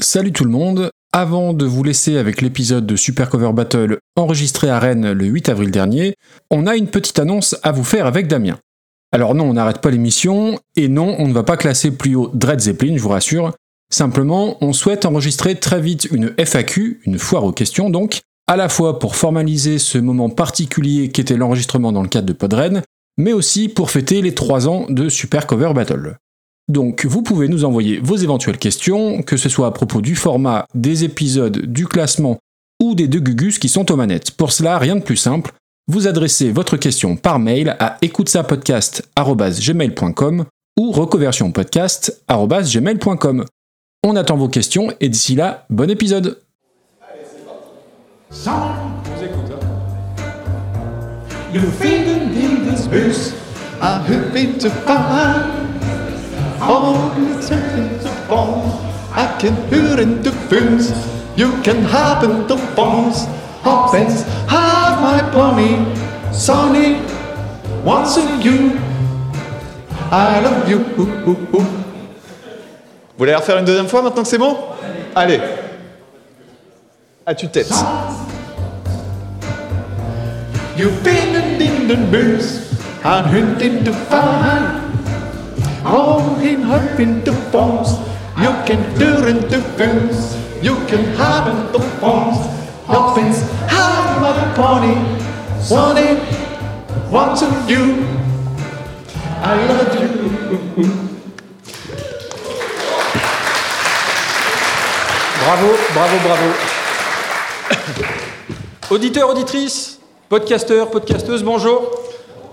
Salut tout le monde, avant de vous laisser avec l'épisode de Super Cover Battle enregistré à Rennes le 8 avril dernier, on a une petite annonce à vous faire avec Damien. Alors non, on n'arrête pas l'émission, et non, on ne va pas classer plus haut Dread Zeppelin, je vous rassure. Simplement, on souhaite enregistrer très vite une FAQ, une foire aux questions donc, à la fois pour formaliser ce moment particulier qu'était l'enregistrement dans le cadre de Podren, mais aussi pour fêter les 3 ans de Super Cover Battle. Donc vous pouvez nous envoyer vos éventuelles questions, que ce soit à propos du format, des épisodes, du classement ou des deux gugus qui sont aux manettes. Pour cela, rien de plus simple, vous adressez votre question par mail à écoutesapodcast.gmail.com ou reconversionpodcast.gmail.com. On attend vos questions et d'ici là, bon épisode You finden dieses Bus, a hüppig zu fahren. Oh, it's something to fall. I can hören du Füns. You can haben du Bones. Hoppens, have my pony. Sonny, wants you. I love you. Vous voulez la refaire une deuxième fois maintenant que c'est bon Allez. À tue-tête. You binnen in den Bus, an Hund in de De you can de Funs, you can have my pony, Sonny, of you. I love you. Bravo, bravo, bravo. Auditeurs, auditrices, podcasteurs, podcasteuses, bonjour.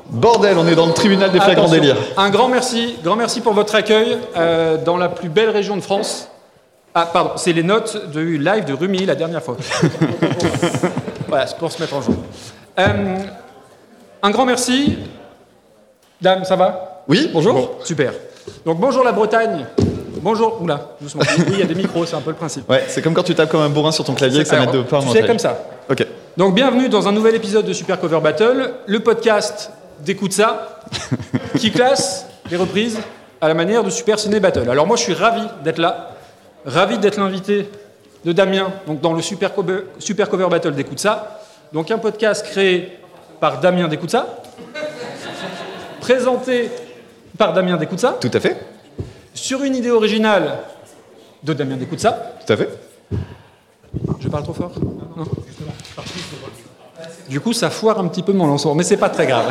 Bordel, on est dans le tribunal des flagrants délires. Un grand merci, grand merci pour votre accueil euh, dans la plus belle région de France. Ah, pardon, c'est les notes du live de Rumi la dernière fois. voilà, c'est pour se mettre en jeu. Euh, un grand merci. Dame, ça va? Oui, bonjour. Bon, super. Donc bonjour la Bretagne. Bonjour. Oula, doucement. Oui, il y a des micros, c'est un peu le principe. Ouais, c'est comme quand tu tapes comme un bourrin sur ton clavier que ça met de sais, montage. comme ça. Ok. Donc bienvenue dans un nouvel épisode de Super Cover Battle, le podcast d'écoute ça, qui classe les reprises à la manière de Super Ciné Battle. Alors moi je suis ravi d'être là, ravi d'être l'invité de Damien, donc dans le Super Cover, Super Cover Battle d'écoute ça. Donc un podcast créé par Damien d'écoute ça, présenté par Damien d'écoute ça, Tout à fait. sur une idée originale de Damien d'écoute ça. Tout à fait. Je parle trop fort? Non Du coup, ça foire un petit peu mon lancement, mais c'est pas très grave.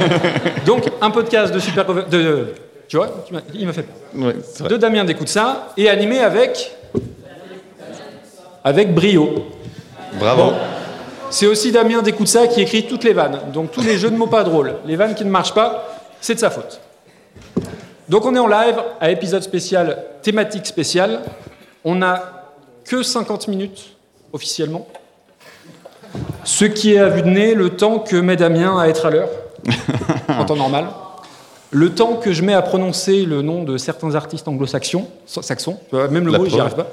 Donc, un podcast de super cover- de, tu vois, tu il m'a fait peur. Ouais. De Damien ça et animé avec avec brio. Bravo. C'est aussi Damien ça qui écrit toutes les vannes. Donc tous les jeux de mots pas drôles, les vannes qui ne marchent pas, c'est de sa faute. Donc on est en live à épisode spécial, thématique spéciale. On n'a que 50 minutes officiellement. Ce qui est à vue de nez le temps que met Damien à être à l'heure, en temps normal. Le temps que je mets à prononcer le nom de certains artistes anglo-saxons, saxons, même le La mot, j'y arrive pas.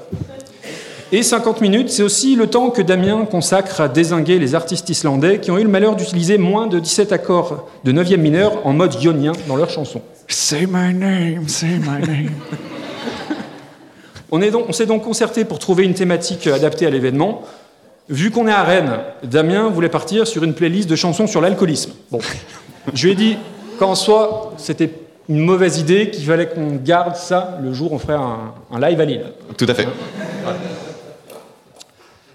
Et 50 minutes, c'est aussi le temps que Damien consacre à désinguer les artistes islandais qui ont eu le malheur d'utiliser moins de 17 accords de 9e mineur en mode ionien dans leurs chansons. Say my name, say my name. On est donc- on s'est donc concerté pour trouver une thématique adaptée à l'événement. Vu qu'on est à Rennes, Damien voulait partir sur une playlist de chansons sur l'alcoolisme. Bon, je lui ai dit qu'en soi, c'était une mauvaise idée, qu'il fallait qu'on garde ça le jour où on ferait un, un live à Lille. Tout à fait.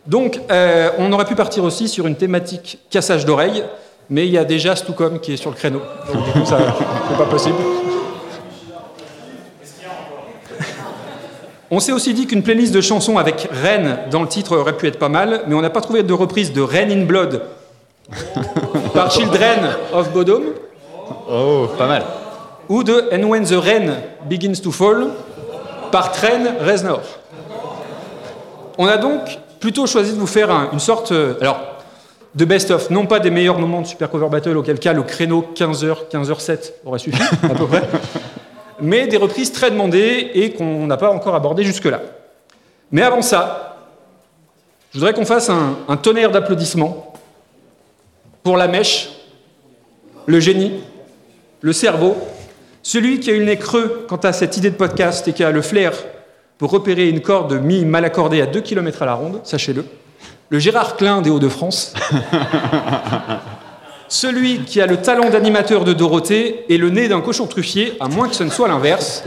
Donc, euh, on aurait pu partir aussi sur une thématique cassage d'oreilles, mais il y a déjà Stucom qui est sur le créneau. Donc, du coup, ça, c'est pas possible. On s'est aussi dit qu'une playlist de chansons avec Rennes dans le titre aurait pu être pas mal, mais on n'a pas trouvé de reprise de Rennes in Blood par Children of Bodom Oh, pas mal. ou de And When the Rain Begins to Fall par Tren Reznor. On a donc plutôt choisi de vous faire un- une sorte euh, alors, de best-of, non pas des meilleurs moments de Super Cover Battle, auquel cas le créneau 15h, 15h07 aurait suffi, à peu près, mais des reprises très demandées et qu'on n'a pas encore abordées jusque-là. Mais avant ça, je voudrais qu'on fasse un, tonnerre d'applaudissements pour la mèche, le génie, le cerveau, celui qui a eu le nez creux quant à cette idée de podcast et qui a le flair pour repérer une corde de mi mal accordée à 2 km à la ronde, sachez-le. Le Gérard Klein des Hauts-de-France. Celui qui a le talent d'animateur de Dorothée et le nez d'un cochon truffier, à moins que ce ne soit l'inverse.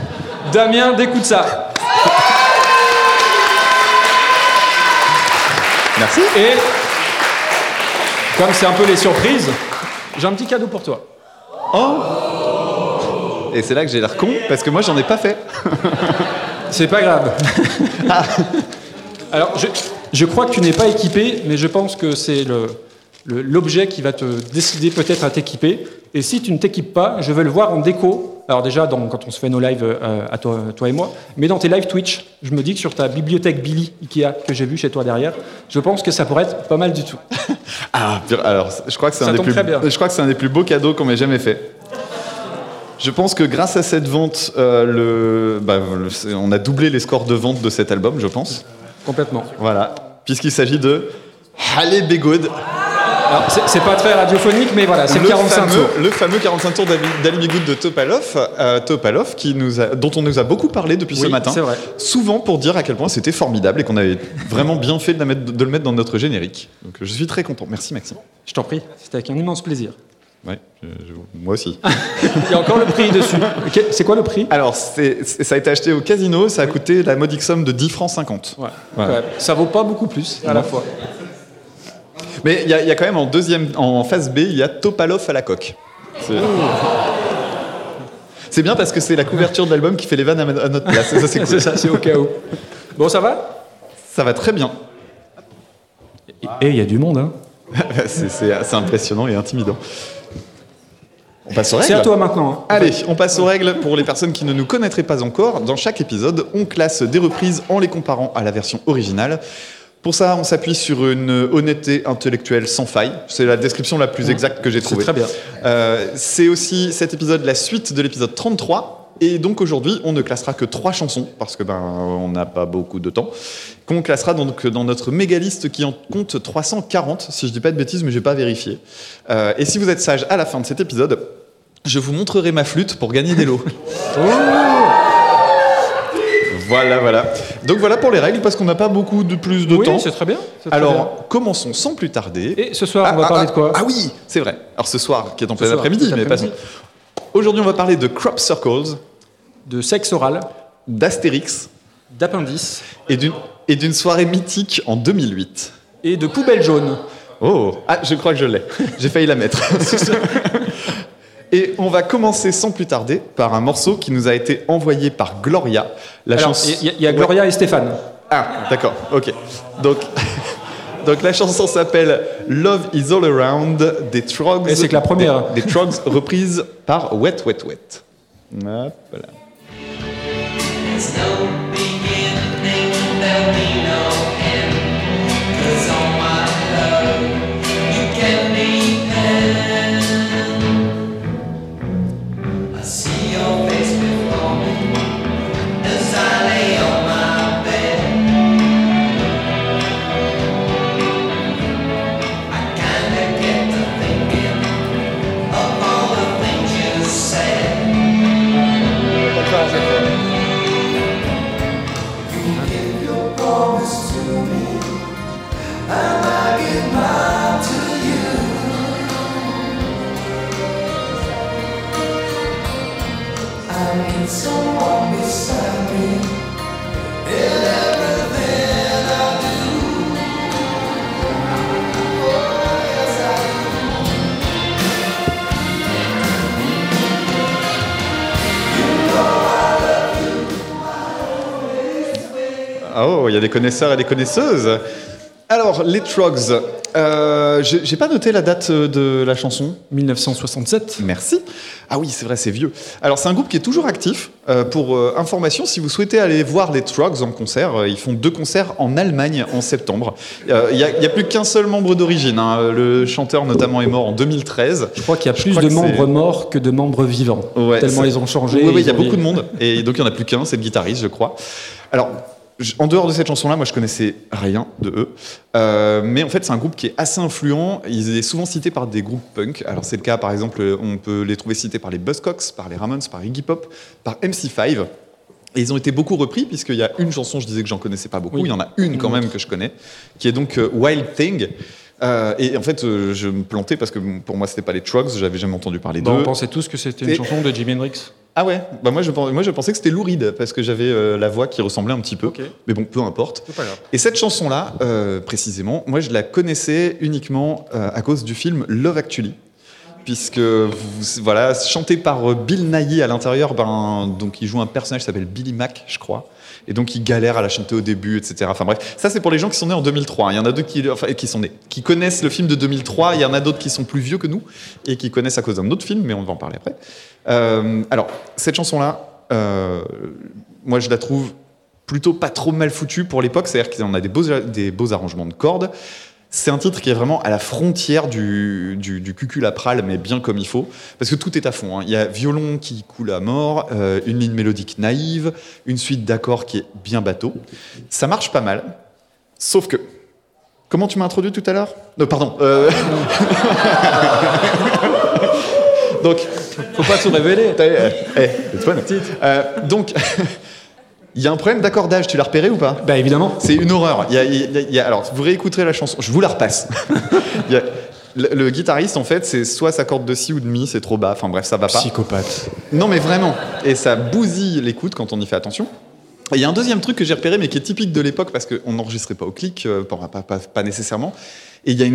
Damien, d'écoute ça. Merci. Et comme c'est un peu les surprises, j'ai un petit cadeau pour toi. Oh Et c'est là que j'ai l'air con, parce que moi, j'en ai pas fait. C'est pas grave. Alors, je, je crois que tu n'es pas équipé, mais je pense que c'est le- l'objet qui va te décider peut-être à t'équiper. Et si tu ne t'équipes pas, je veux le voir en déco. Alors déjà, dans- quand on se fait nos lives euh, à toi, toi et moi, mais dans tes lives Twitch, je me dis que sur ta bibliothèque Billy Ikea que j'ai vu chez toi derrière, je pense que ça pourrait être pas mal du tout. Ah, alors, je crois que c'est un, des plus- je crois que c'est un des plus beaux cadeaux qu'on m'ait jamais fait. Je pense que grâce à cette vente, euh, le, bah, le- on a doublé les scores de vente de cet album, je pense. Complètement. Voilà. Puisqu'il s'agit de Halle Be Good, Alors, c'est- c'est pas très radiophonique, mais voilà, c'est le 45 fameux, tours. le fameux 45 tours d'Ali d'Ali Be Good de Topalov, euh, Topalov qui nous a- dont on nous a beaucoup parlé depuis ce matin. c'est vrai. Souvent pour dire à quel point c'était formidable et qu'on avait vraiment bien fait de, la mettre- de le mettre dans notre générique. Donc je suis très content. Merci Maxime. Je t'en prie, c'était avec un immense plaisir. Ouais, je- je- moi aussi. Il y a encore le prix dessus. C'est quoi le prix? Alors, ça a été acheté au casino, ça a coûté la modique somme de 10 francs 50. Ouais. Voilà. Ouais, Ça vaut pas beaucoup plus à la fois. Mais il y, a- il y a quand même en deuxième, en phase B, il y a Topalov à la coque. C'est- bien parce que c'est la couverture de l'album qui fait les vannes à, ma- à notre place. ça, c'est cool. C'est ça, c'est au cas où. Bon, ça va? Ça va très bien. Et il y a du monde, hein. c'est impressionnant et intimidant. On passe aux règles C'est à toi maintenant. hein. Allez, on passe aux règles pour les personnes qui ne nous connaîtraient pas encore. Dans chaque épisode, on classe des reprises en les comparant à la version originale. Pour ça, on s'appuie sur une honnêteté intellectuelle sans faille. C'est la description la plus exacte que j'ai C'est trouvée. très bien. Euh, c'est aussi cet épisode la suite de l'épisode 33. Et donc aujourd'hui, on ne classera que trois chansons, parce que ben on n'a pas beaucoup de temps, qu'on classera donc dans notre méga liste qui en compte 340, si je dis pas de bêtises, mais j'ai pas vérifié. Euh, et si vous êtes sage à la fin de cet épisode, je vous montrerai ma flûte pour gagner des lots. voilà, voilà. Donc voilà pour les règles, parce qu'on n'a pas beaucoup de plus de oui, temps. c'est très bien. très Alors, commençons sans plus tarder. Et ce soir, on va parler de quoi Ah oui, c'est vrai. Alors ce soir, qui est en plein après-midi, mais passons. Aujourd'hui, on va parler de crop circles, De sexe oral, d'Astérix d'appendice et d'une et d'une soirée mythique en 2008. et de poubelle jaune. Oh, ah, je crois que je l'ai. J'ai failli la mettre. Et on va commencer sans plus tarder par un morceau qui nous a été envoyé par Gloria. La Alors, chanson. il y, a- il y a Gloria et Stéphane. Ah, d'accord, ok. Donc, donc la chanson s'appelle Love is All Around des Trogs. Et c'est que la première. Des, des Trogs reprise par Wet Wet Wet. Hop, voilà. Il y a des connaisseurs et des connaisseuses. Alors, les Trogs. Euh, j'ai pas noté la date euh, de la chanson. 1967. Merci. Ah oui, c'est vrai, c'est vieux. Alors, c'est un groupe qui est toujours actif. Euh, pour euh, information, si vous souhaitez aller voir les Trogs en concert, ils font deux concerts en Allemagne en septembre. Il n'y a, plus qu'un seul membre d'origine. hein. Le chanteur, notamment, est mort en 2013. Je crois qu'il y a plus de membres morts que de membres vivants. Ouais, Tellement ils ont changé. Oui, il y a beaucoup de monde. Et donc, il n'y en a plus qu'un, c'est le guitariste, je crois. Alors, en dehors de cette chanson-là, moi, je connaissais rien de eux. Euh, mais en fait, c'est un groupe qui est assez influent. Ils sont souvent cités par des groupes punk. Alors, c'est le cas, par exemple, on peut les trouver cités par les Buzzcocks, par les Ramones, par Iggy Pop, par MC5. Et ils ont été beaucoup repris, puisqu'il y a une chanson, je disais que j'en connaissais pas beaucoup, Oui. il y en a une quand même que je connais, qui est donc euh, Wild Thing. Euh, et en fait, euh, je me plantais parce que pour moi, c'était pas les Trucks, j'avais jamais entendu parler Bah, on d'eux. pensait tous que c'était une chanson de Jimi Hendrix. Ah ouais bah moi, je, pen- moi je pensais que c'était Lou Reed, parce que j'avais euh, la voix qui ressemblait un petit peu. Mais bon, peu importe. C'est pas grave. Et cette chanson-là, précisément, moi je la connaissais uniquement à cause du film Love Actually. Puisque, vous- voilà, chanté par Bill Nighy à l'intérieur, ben, donc il joue un personnage qui s'appelle Billy Mack, je crois. Et donc il galère à la chanter au début, etc. Enfin bref, ça c'est pour les gens qui sont nés en 2003. Il y en a d'autres qui, sont nés, qui connaissent le film de 2003. Il y en a d'autres qui sont plus vieux que nous et qui connaissent à cause d'un autre film, mais on va en parler après. Euh, alors, cette chanson-là, euh, moi je la trouve plutôt pas trop mal foutue pour l'époque, c'est-à-dire qu'on a des beaux arrangements de cordes. C'est un titre qui est vraiment à la frontière du, du, du cuculapral, mais bien comme il faut, parce que tout est à fond. hein. Il y a violon qui coule à mort, euh, une ligne mélodique naïve, une suite d'accords qui est bien bateau. Ça marche pas mal, sauf que. Comment tu m'as introduit tout à l'heure? Non, pardon. euh, Donc, Faut pas tout révéler. Euh, eh, fun. Euh, donc, il y a un problème d'accordage, tu l'as repéré ou pas? Bah évidemment. C'est une horreur. Il y a- il y a- il y a- alors, vous réécouterez la chanson, je vous la repasse. Il y a- le, le guitariste, en fait, c'est soit sa corde de si ou de mi, c'est trop bas. Enfin bref, ça va pas. Psychopathe. Non, mais vraiment. Et ça bousille l'écoute quand on y fait attention. Il y a un deuxième truc que j'ai repéré, mais qui est typique de l'époque, parce qu'on n'enregistrait pas au clic, euh, pas, nécessairement. Et il y, a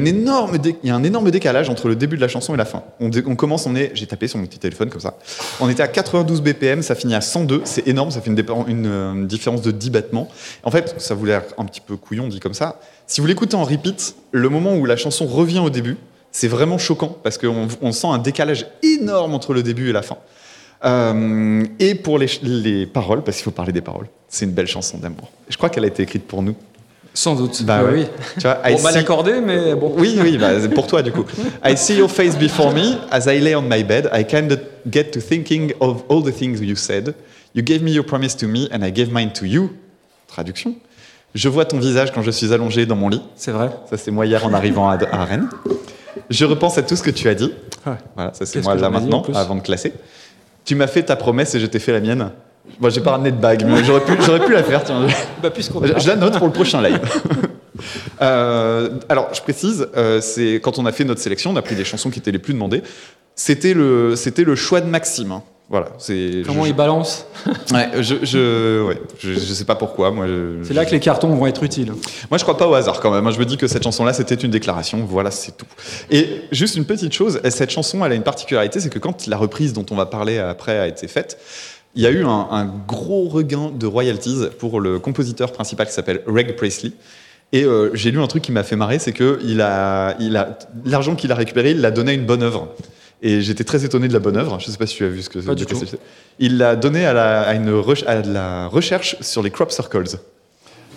un énorme décalage entre le début de la chanson et la fin. On, commence, on est, j'ai tapé sur mon petit téléphone comme ça. On était à 92 BPM, ça finit à 102, c'est énorme, ça fait une, euh, différence de 10 battements. En fait, ça vous l'air un petit peu couillon dit comme ça. Si vous l'écoutez en repeat, le moment où la chanson revient au début, c'est vraiment choquant parce qu'on on sent un décalage énorme entre le début et la fin. Euh, et pour les, les paroles, parce qu'il faut parler des paroles, c'est une belle chanson d'amour. Je crois qu'elle a été écrite pour nous. Sans doute. Bah Ah ouais. oui. Tu vois, Bon, mal see- accordé, mais bon. oui, oui, bah, pour toi du coup. I see your face before me as I lay on my bed. I kind of get to thinking of all the things you said. You gave me your promise to me and I gave mine to you. Traduction. Je vois ton visage quand je suis allongé dans mon lit. C'est vrai. Ça, c'est moi hier en arrivant à, à Rennes. Je repense à tout ce que tu as dit. Ouais. Voilà, ça c'est moi là maintenant, avant de classer. Tu m'as fait ta promesse et je t'ai fait la mienne. Moi, j'ai pas ramené de bague, mais j'aurais pu, j'aurais pu la faire. Tiens. Bah Je, je la note pour le prochain live. Euh, alors, je précise, euh, c'est quand on a fait notre sélection, on a pris les chansons qui étaient les plus demandées. C'était le, c'était le choix de Maxime. Voilà, c'est. Comment je, il balance ouais, je, je, ouais, je, je sais pas pourquoi. Moi, C'est là que les cartons vont être utiles. moi, je crois pas au hasard quand même. Moi, je me dis que cette chanson-là, c'était une déclaration. Voilà, c'est tout. Et juste une petite chose, cette chanson, elle a une particularité, c'est que quand la reprise dont on va parler après a été faite, il y a eu un, un gros regain de royalties pour le compositeur principal qui s'appelle Reg Presley. Et euh, j'ai lu un truc qui m'a fait marrer, c'est que il a, il a l'argent qu'il a récupéré, il l'a donné à une bonne œuvre. Et j'étais très étonné de la bonne œuvre. Je sais pas si tu as vu ce que c'est. Il l'a donné à, la, à une re- à de la recherche sur les crop circles.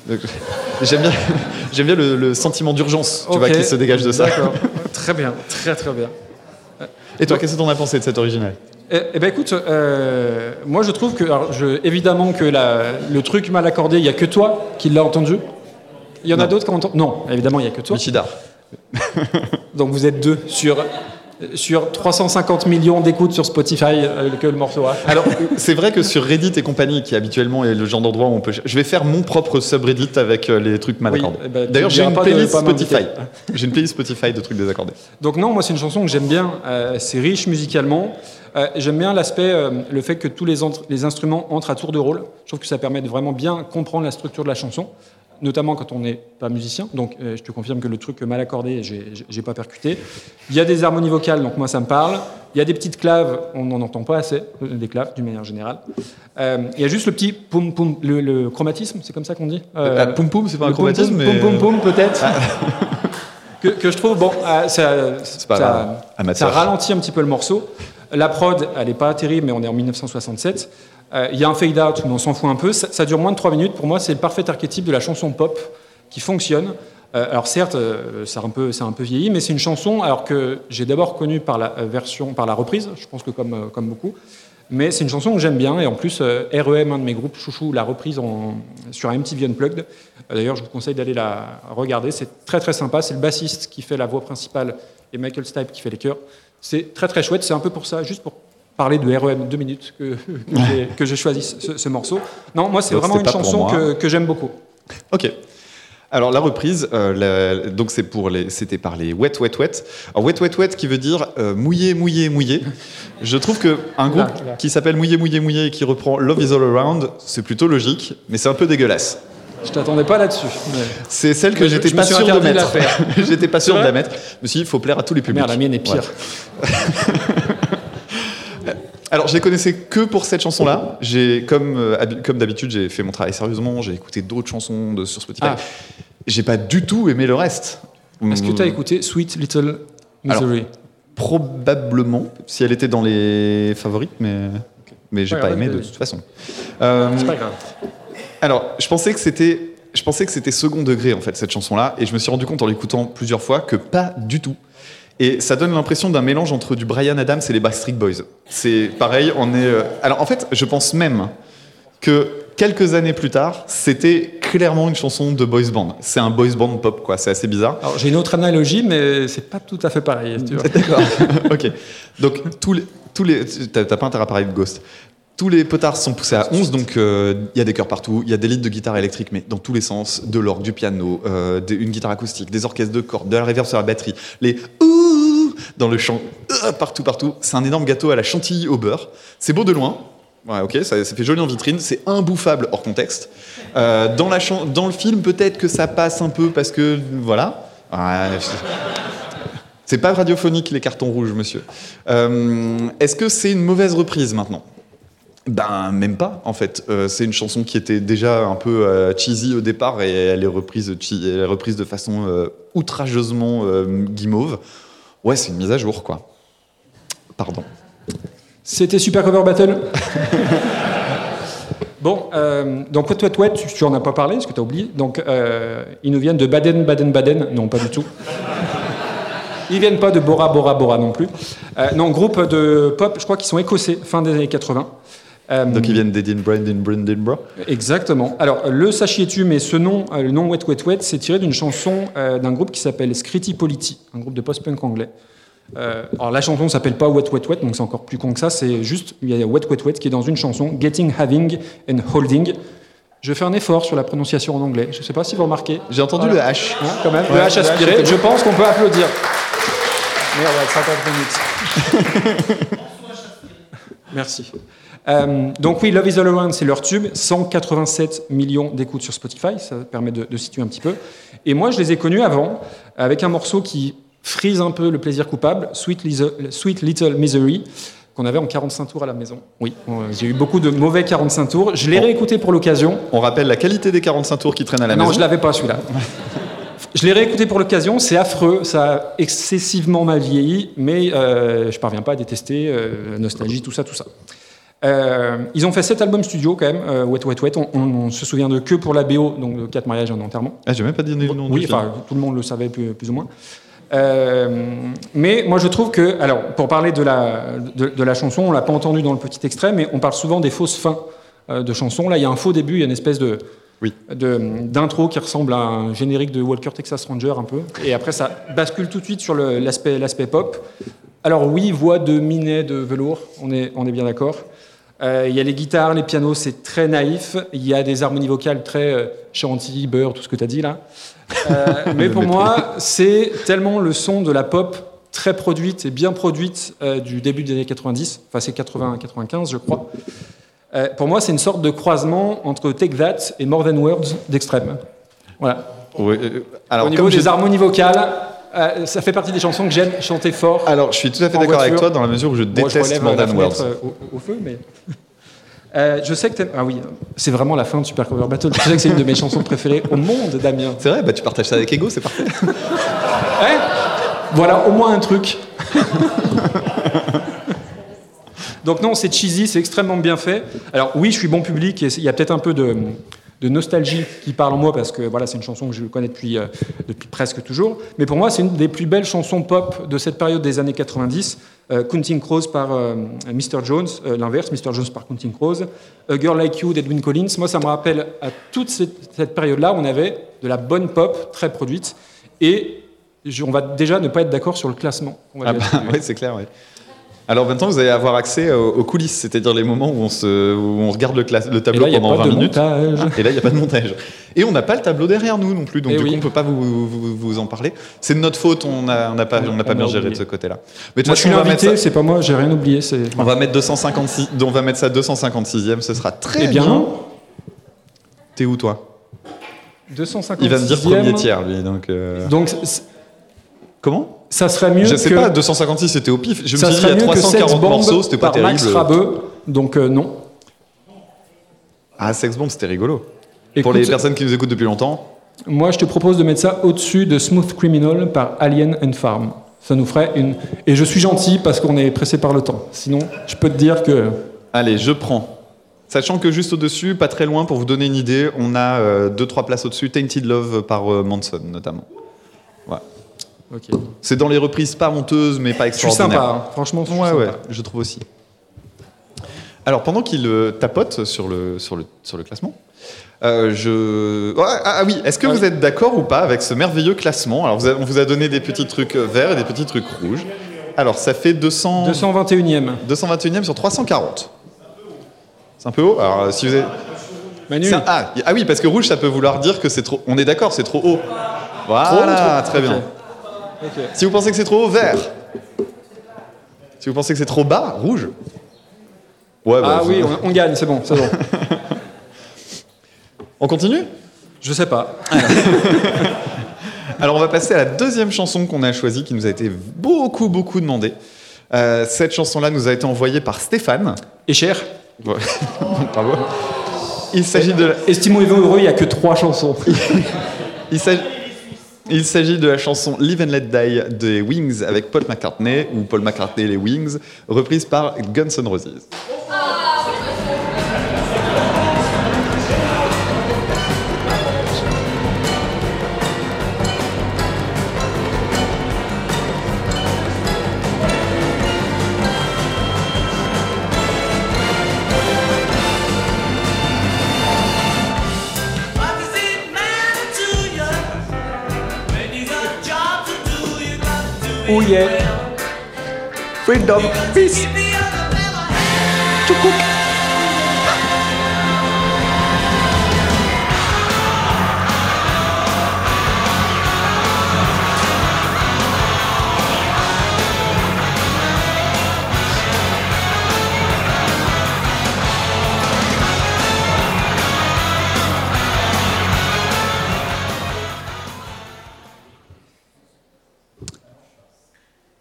J'aime bien, j'aime bien le, le sentiment d'urgence tu vois, Ok. qui se dégage de ça. Très bien, très très bien. Et toi, qu'est-ce que t'en as pensé de cette originale? Eh, eh ben écoute, euh, moi je trouve que, alors, je, évidemment que la- le truc mal accordé, il y a que toi qui l'as entendu. Il y en a d'autres qui ont entendu? Non, évidemment il y a que toi. Michidar. Donc vous êtes deux sur sur 350 millions d'écoutes sur Spotify euh, que le morceau a. Alors, c'est vrai que sur Reddit et compagnie, qui habituellement est le genre d'endroit où on peut. Je vais faire mon propre subreddit avec euh, les trucs mal Oui, accordés. eh ben, D'ailleurs, j'ai une de playlist. Spotify. J'ai une playlist Spotify de trucs désaccordés. Donc non, moi c'est une chanson que j'aime bien. Euh, c'est riche musicalement. Euh, j'aime bien l'aspect, le fait que tous les instruments entrent à tour de rôle. Je trouve que ça permet de vraiment bien comprendre la structure de la chanson, notamment quand on n'est pas musicien. Donc euh, je te confirme que le truc mal accordé, j'ai pas percuté. Il y a des harmonies vocales, donc moi ça me parle. Il y a des petites claves, on n'en entend pas assez, euh, des claves d'une manière générale. Euh, il y a juste le petit poum poum, le, le chromatisme, c'est comme ça qu'on dit. Euh, Ah, poum poum, c'est pas un chromatisme, poum, mais. poum poum poum, peut-être. que, que je trouve bon, ah, ça, ça ralentit un petit peu le morceau. La prod, elle n'est pas terrible, mais on est en 1967. Euh, Il y a un fade out, mais on s'en fout un peu. Ça, dure moins de 3 minutes. Pour moi, c'est le parfait archétype de la chanson pop qui fonctionne. Euh, alors certes, euh, c'est un peu, un peu vieilli, mais c'est une chanson alors que j'ai d'abord connue par la euh, version, par la reprise. Je pense que comme, euh, comme beaucoup. Mais c'est une chanson que j'aime bien et en plus euh, REM, un de mes groupes chouchou, l'a reprise en, sur MTV Unplugged. Euh, D'ailleurs, je vous conseille d'aller la regarder. C'est très très sympa. C'est le bassiste qui fait la voix principale et Michael Stipe qui fait les chœurs. C'est très très chouette. C'est un peu pour ça, juste pour parler de REM deux minutes que, que j'ai- choisi ce, ce morceau. Non, moi, c'est vraiment une pas chanson que, que j'aime beaucoup. Ok. Alors la reprise, euh, la- donc c'est pour les, c'était par les Wet Wet Wet. Alors Wet Wet Wet qui veut dire euh, mouillé mouillé mouillé. Je trouve que un groupe Là, là. qui s'appelle Mouillé mouillé mouillé et qui reprend Love is all around, c'est plutôt logique, mais c'est un peu dégueulasse. Je t'attendais pas là-dessus. mais- C'est celle que Je- j'étais pas suis sûr de mettre. j'étais pas sûr de la mettre. Je me suis dit, il faut plaire à tous les publics. Merde, la mienne est pire. Ouais. Alors, je les connaissais que pour cette chanson-là. J'ai, comme, euh, comme d'habitude, j'ai fait mon travail sérieusement. J'ai écouté d'autres chansons de, sur Spotify. Ah. J'ai pas du tout aimé le reste. Est-ce que tu as écouté Sweet Little Misery? Probablement, si elle était dans les favorites, mais, mais j'ai Ouais, pas aimé de toute façon. Euh, C'est pas grave. alors, je pensais que c'était, je pensais que c'était second degré en fait cette chanson-là, et je me suis rendu compte en l'écoutant plusieurs fois que pas du tout. Et ça donne l'impression d'un mélange entre du Brian Adams et les Backstreet Boys. C'est pareil, on est. euh, Alors en fait, je pense même que quelques années plus tard, c'était clairement une chanson de boys band. C'est un boys band pop, quoi. C'est assez bizarre. Alors, j'ai une autre analogie, mais c'est pas tout à fait pareil. D'accord. ok. Donc tous les, tous les, t'as t'as pas intérêt à parler de Ghost. Tous les potards sont poussés à 11, donc euh, il y a des chœurs partout, il y a des litres de guitare électrique, mais dans tous les sens, de l'orgue, du piano, euh, des- une guitare acoustique, des orchestres de cordes, de la reverb sur la batterie, les ouh dans le chant, euh, partout, partout. C'est un énorme gâteau à la chantilly au beurre. C'est beau de loin. Ouais, ok, ça, ça fait joli en vitrine. C'est imbouffable hors contexte. Euh, dans, la dans le film, peut-être que ça passe un peu parce que voilà. Ouais, c'est pas radiophonique les cartons rouges, monsieur. Euh, Est-ce que c'est une mauvaise reprise maintenant? Ben même pas, en fait. Euh, c'est une chanson qui était déjà un peu euh, cheesy au départ et elle est reprise, chi- elle est reprise de façon euh, outrageusement euh, guimauve. Ouais, c'est une mise à jour, quoi. Pardon. C'était Super Cover Battle. bon, euh, donc Wet Wet Wet, tu, tu en as pas parlé, parce que tu as oublié. Donc, euh, ils nous viennent de Baden, Baden, Baden. Non, pas du tout. Ils viennent pas de Bora, Bora, Bora non plus. Euh, non, groupe de pop, je crois qu'ils sont écossais, fin des années 80. Euh, Donc ils viennent d'Edinburgh, Edinburgh. Exactement. Alors, le sachiez-tu, mais ce nom, euh, le nom Wet Wet Wet, c'est tiré d'une chanson euh, d'un groupe qui s'appelle Scritti Politti, un groupe de post-punk anglais. Euh, alors, la chanson s'appelle pas Wet Wet Wet, donc c'est encore plus con que ça. C'est juste, il y a Wet Wet Wet qui est dans une chanson, Getting, Having and Holding. Je fais un effort sur la prononciation en anglais. Je ne sais pas si vous remarquez. J'ai entendu Voilà. le H. Hein, quand même, Ouais, le H aspiré. Je pense qu'on peut applaudir. Merde, ouais, 50 minutes. Merci. Euh, donc oui, Love is All Around, c'est leur tube. 187 millions d'écoutes sur Spotify, ça permet de, de situer un petit peu. Et moi, je les ai connus avant, avec un morceau qui frise un peu le plaisir coupable, Sweet, Little- Sweet Little Misery, qu'on avait en 45 tours à la maison. Oui, j'ai eu beaucoup de mauvais 45 tours. Je l'ai Bon. réécouté pour l'occasion. On rappelle la qualité des 45 tours qui traînent à la non, maison. je l'avais pas celui-là. Je l'ai réécouté pour l'occasion, c'est affreux, ça a excessivement mal vieilli, mais euh, je parviens pas à détester, euh, nostalgie, tout ça, tout ça. Euh, ils ont fait sept albums studio quand même, euh, Wet Wet Wet, on, on- on se souvient de que pour la BO, donc de 4 mariages et un enterrement. Ah, j'ai même pas donné le nom Oui, enfin, tout le monde le savait plus, plus ou moins. Euh, mais moi, je trouve que, alors, pour parler de la, de, de la chanson, on l'a pas entendu dans le petit extrait, mais on parle souvent des fausses fins euh, de chansons. Là, il y a un faux début, il y a une espèce de Oui. d'intro qui ressemble à un générique de Walker Texas Ranger un peu, et après ça bascule tout de suite sur l'aspect pop. Alors oui, voix de Minet de velours, on est on est bien d'accord. Euh, Il y a les guitares, les pianos, c'est très naïf. Il y a des harmonies vocales très euh, chantilly, beurre, tout ce que tu as dit là. Euh, mais pour moi, c'est tellement le son de la pop très produite et bien produite euh, du début des années 90, enfin c'est 80-95 je crois. Pour moi, c'est une sorte de croisement entre Take That et More Than Words d'extrême. Voilà. Oui, alors, Au niveau des harmonies vocales, euh, ça fait partie des chansons que j'aime chanter fort. alors, je suis tout à fait d'accord avec toi dans la mesure où je déteste More Than Words. euh, au, au feu, mais. Euh, je sais que t'aimes. Ah oui, c'est vraiment la fin de Super Cover Battle. Je sais que c'est une de mes chansons préférées au monde, Damien. C'est vrai, bah, tu partages ça avec Ego, c'est parfait. Hein voilà, au moins un truc. Donc non, c'est cheesy, c'est extrêmement bien fait. Alors oui, je suis bon public et il y a peut-être un peu de, de nostalgie qui parle en moi parce que voilà, c'est une chanson que je connais depuis, euh, depuis presque toujours. Mais pour moi, c'est une des plus belles chansons pop de cette période des années 90. Euh, Counting Crows par euh, Mr. Jones, euh, l'inverse, Mr. Jones par Counting Crows. A Girl Like You d'Edwin Collins. Moi, ça me rappelle à toute cette, cette période-là, on avait de la bonne pop très produite et on va déjà ne pas être d'accord sur le classement. Ah bah, ouais, c'est clair, ouais. Alors maintenant, vous allez avoir accès aux, coulisses, c'est-à-dire les moments où on, se, où on regarde le, Et tableau là, pendant pas 20 de minutes. montage. Et là, il n'y a pas de montage. Et on n'a pas le tableau derrière nous non plus, donc Eh du oui. coup, on ne peut pas vous, vous, vous en parler. C'est de notre faute, on n'a on pas, on bien géré de ce côté-là. Mais Moi, je suis l'invité, c'est pas moi, j'ai rien oublié. On va mettre 256, on va mettre ça 256e, ce sera très Eh bien, non. T'es où toi? 256 Il va me dire premier tiers lui, donc. euh, Donc, Comment? Ça serait mieux Je sais que... pas, 256 c'était au pif. Je me ça suis dit, il y a mieux que 340 Sex Bomb morceaux, c'était pas par Max terrible. Rabeux. Donc, euh, non. Ah, Sex Bomb, c'était rigolo. Pour Écoute, les personnes qui nous écoutent depuis longtemps, Moi, je te propose de mettre ça au-dessus de Smooth Criminal par Alien and Farm. Ça nous ferait une. Et je suis gentil parce qu'on est pressé par le temps. Sinon, je peux te dire que. allez, je prends. Sachant que juste au-dessus, pas très loin, pour vous donner une idée, on a 2-3 places au-dessus, Tainted Love par euh, Manson notamment. C'est dans les reprises pas honteuses, mais pas Je suis extraordinaires. sympa, hein. franchement. je suis Ouais, sympa. ouais, je trouve aussi. Alors, pendant qu'il euh, tapote sur le, sur le, sur le classement, euh, je... Ah, ah oui, est-ce que Ah vous oui. êtes d'accord ou pas avec ce merveilleux classement? Alors, vous a- on vous a donné des petits trucs euh, verts et des petits trucs rouges. Alors, ça fait 200... 221e. 221e sur 340. C'est un peu haut. Alors, si vous êtes... Manu, C'est un- ah, ah oui, parce que rouge, ça peut vouloir dire que c'est trop... On est d'accord, c'est trop haut. Voilà, trop- très ok. bien. Si vous pensez que c'est trop haut, vert. Si vous pensez que c'est trop bas, rouge. Ouais, bah, Ah oui, on, on gagne, c'est bon, c'est bon. On continue? Je sais pas. Alors on va passer à la deuxième chanson qu'on a choisie, qui nous a été beaucoup, beaucoup demandée. Euh, cette chanson-là nous a été envoyée par Stéphane. Et cher Ouais. Bravo. Il s'agit de, la- Estimez-vous heureux, il n'y a que trois chansons. il s'agit- il s'agit de la chanson Live and Let Die des Wings avec Paul McCartney, ou Paul McCartney et les Wings, reprise par Guns N' Roses. Oh yeah. Freedom, peace.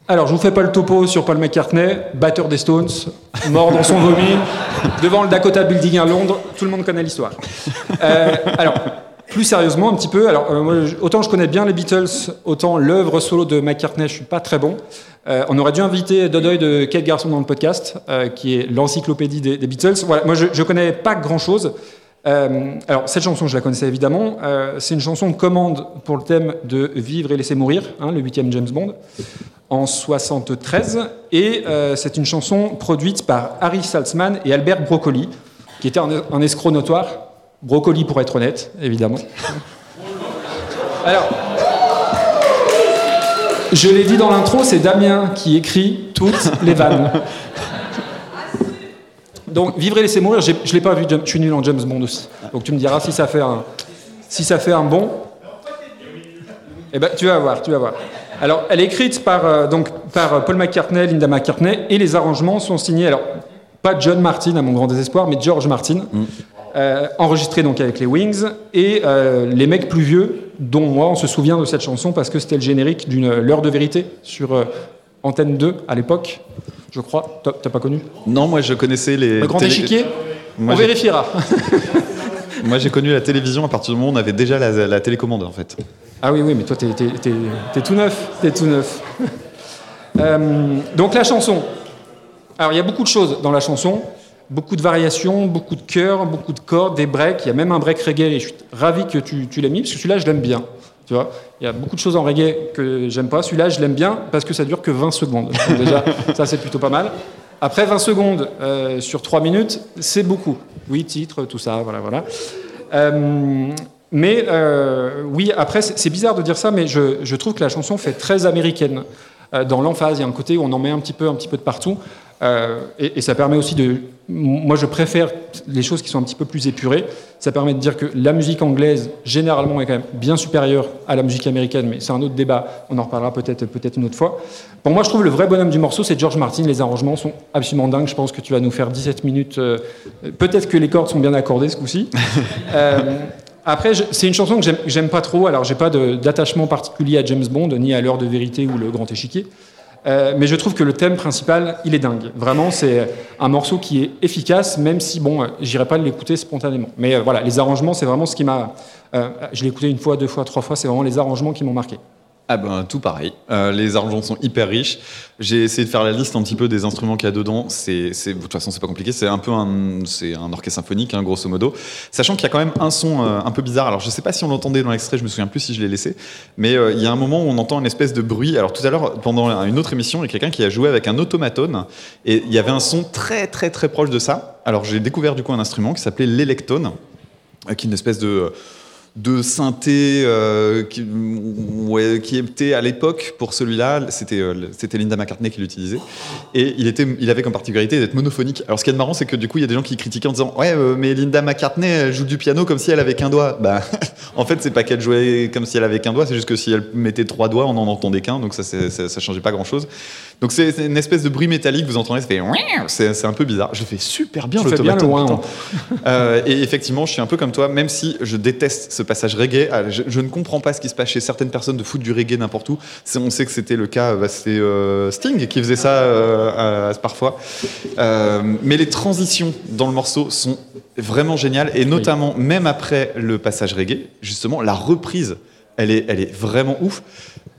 Alors, je vous fais pas le topo sur Paul McCartney, batteur des Stones, mort dans son vomi, devant le Dakota Building à Londres. Tout le monde connaît l'histoire. Euh, alors, plus sérieusement, un petit peu. Alors, euh, autant je connais bien les Beatles, autant l'œuvre solo de McCartney, je suis pas très bon. Euh, on aurait dû inviter Dodoy de Quel garçon dans le podcast, qui est l'encyclopédie des, des Beatles. Voilà, moi, je, je connais pas grand chose. Euh, alors, cette chanson, je la connaissais évidemment. Euh, c'est une chanson de commande pour le thème de Vivre et laisser mourir, hein, le huitième James Bond, en 73. Et euh, c'est une chanson produite par Harry Saltzman et Albert Broccoli, qui était un, un escroc notoire. Broccoli, pour être honnête, évidemment. Alors, je l'ai dit dans l'intro, c'est Damien qui écrit toutes les vannes. Donc, Vivre et laisser mourir, je ne l'ai pas vu, je suis nul en James Bond aussi. Donc tu me diras si ça fait un, si ça fait un bon. Eh ben, tu vas voir, tu vas voir. Alors, elle est écrite par, euh, donc, par euh, Paul McCartney, Linda McCartney, et les arrangements sont signés, alors, pas John Martin, à mon grand désespoir, mais George Martin, euh, enregistré donc avec les Wings, et euh, les mecs plus vieux, dont moi, on se souvient de cette chanson parce que c'était le générique d'une L'heure de vérité sur Antenne 2 à l'époque, je crois. T'as pas connu? Non, moi je connaissais les. Le grand télé- échiquier Moi, On vérifiera. Moi j'ai connu la télévision à partir du moment où on avait déjà la, la télécommande en fait. Ah oui, oui, mais toi, t'es, t'es tout neuf. T'es tout neuf. Euh, donc la chanson. Alors il y a beaucoup de choses dans la chanson, beaucoup de variations, beaucoup de chœurs, beaucoup de cordes, des breaks. Il y a même un break reggae. Et je suis ravi que tu, tu l'aies mis parce que celui-là, je l'aime bien. Tu vois, il y a beaucoup de choses en reggae que j'aime pas. Celui-là, je l'aime bien parce que ça dure que 20 secondes. Donc déjà, ça c'est plutôt pas mal. Après 20 secondes euh, sur 3 minutes, c'est beaucoup. Oui, titre, tout ça, voilà, voilà. Euh, mais euh, oui, après, c'est bizarre de dire ça, mais je, je trouve que la chanson fait très américaine. Dans l'emphase, il y a un côté où on en met un petit peu, un petit peu de partout. Euh, et, et ça permet aussi de. Moi, je préfère les choses qui sont un petit peu plus épurées. Ça permet de dire que la musique anglaise, généralement, est quand même bien supérieure à la musique américaine, mais c'est un autre débat. On en reparlera peut-être peut une autre fois. Pour moi, je trouve le vrai bonhomme du morceau, c'est George Martin. Les arrangements sont absolument dingues. Je pense que tu vas nous faire 17 minutes. euh, peut-être que les cordes sont bien accordées ce coup-ci. Euh, après, c'est une chanson que j'aime- pas trop. Alors, j'ai pas d'attachement particulier à James Bond, ni à l'heure de vérité ou le grand échiquier. Euh, mais je trouve que le thème principal, il est dingue. Vraiment, c'est un morceau qui est efficace, même si, bon, euh, j'irai pas l'écouter spontanément. Mais euh, voilà, les arrangements, c'est vraiment ce qui m'a. je l'ai écouté une fois, deux fois, trois fois, c'est vraiment les arrangements qui m'ont marqué. Ah ben tout pareil. Euh, les arrangements sont hyper riches. J'ai essayé de faire la liste un petit peu des instruments qu'il y a dedans. C'est, c'est- de toute façon, c'est pas compliqué. C'est un peu un, c'est un orchestre symphonique, hein, grosso modo. Sachant qu'il y a quand même un son euh, un peu bizarre. Alors je sais pas si on l'entendait dans l'extrait. Je me souviens plus si je l'ai laissé. Mais euh, il y a un moment où on entend une espèce de bruit. Alors tout à l'heure, pendant une autre émission, il y a quelqu'un qui a joué avec un automatone et il y avait un son très très très proche de ça. Alors j'ai découvert du coup un instrument qui s'appelait l'électone, qui est une espèce de de synthé euh, qui, ouais, qui était à l'époque pour celui-là, c'était euh, c'était Linda McCartney qui l'utilisait et il était il avait comme particularité d'être monophonique. Alors ce qui est marrant c'est que du coup il y a des gens qui critiquaient en disant ouais euh, mais Linda McCartney elle joue du piano comme si elle avait qu'un doigt. Bah en fait c'est pas qu'elle jouait comme si elle avait qu'un doigt, c'est juste que si elle mettait trois doigts on en entendait qu'un donc ça ça, ça changeait pas grand-chose. Donc c'est une espèce de bruit métallique vous entendez ça fait c'est un peu bizarre. Je fais super bien ouin. putain. Euh, et effectivement, je suis un peu comme toi, même si je déteste ce passage reggae. euh, Je, je ne comprends pas ce qui se passe chez certaines personnes de foutre du reggae n'importe où. On sait que c'était le cas, bah, c'est euh, Sting qui faisait ça euh, à- parfois. Mais les transitions dans le morceau sont vraiment géniales, et notamment même après le passage reggae, justement, la reprise, elle est, elle est vraiment ouf.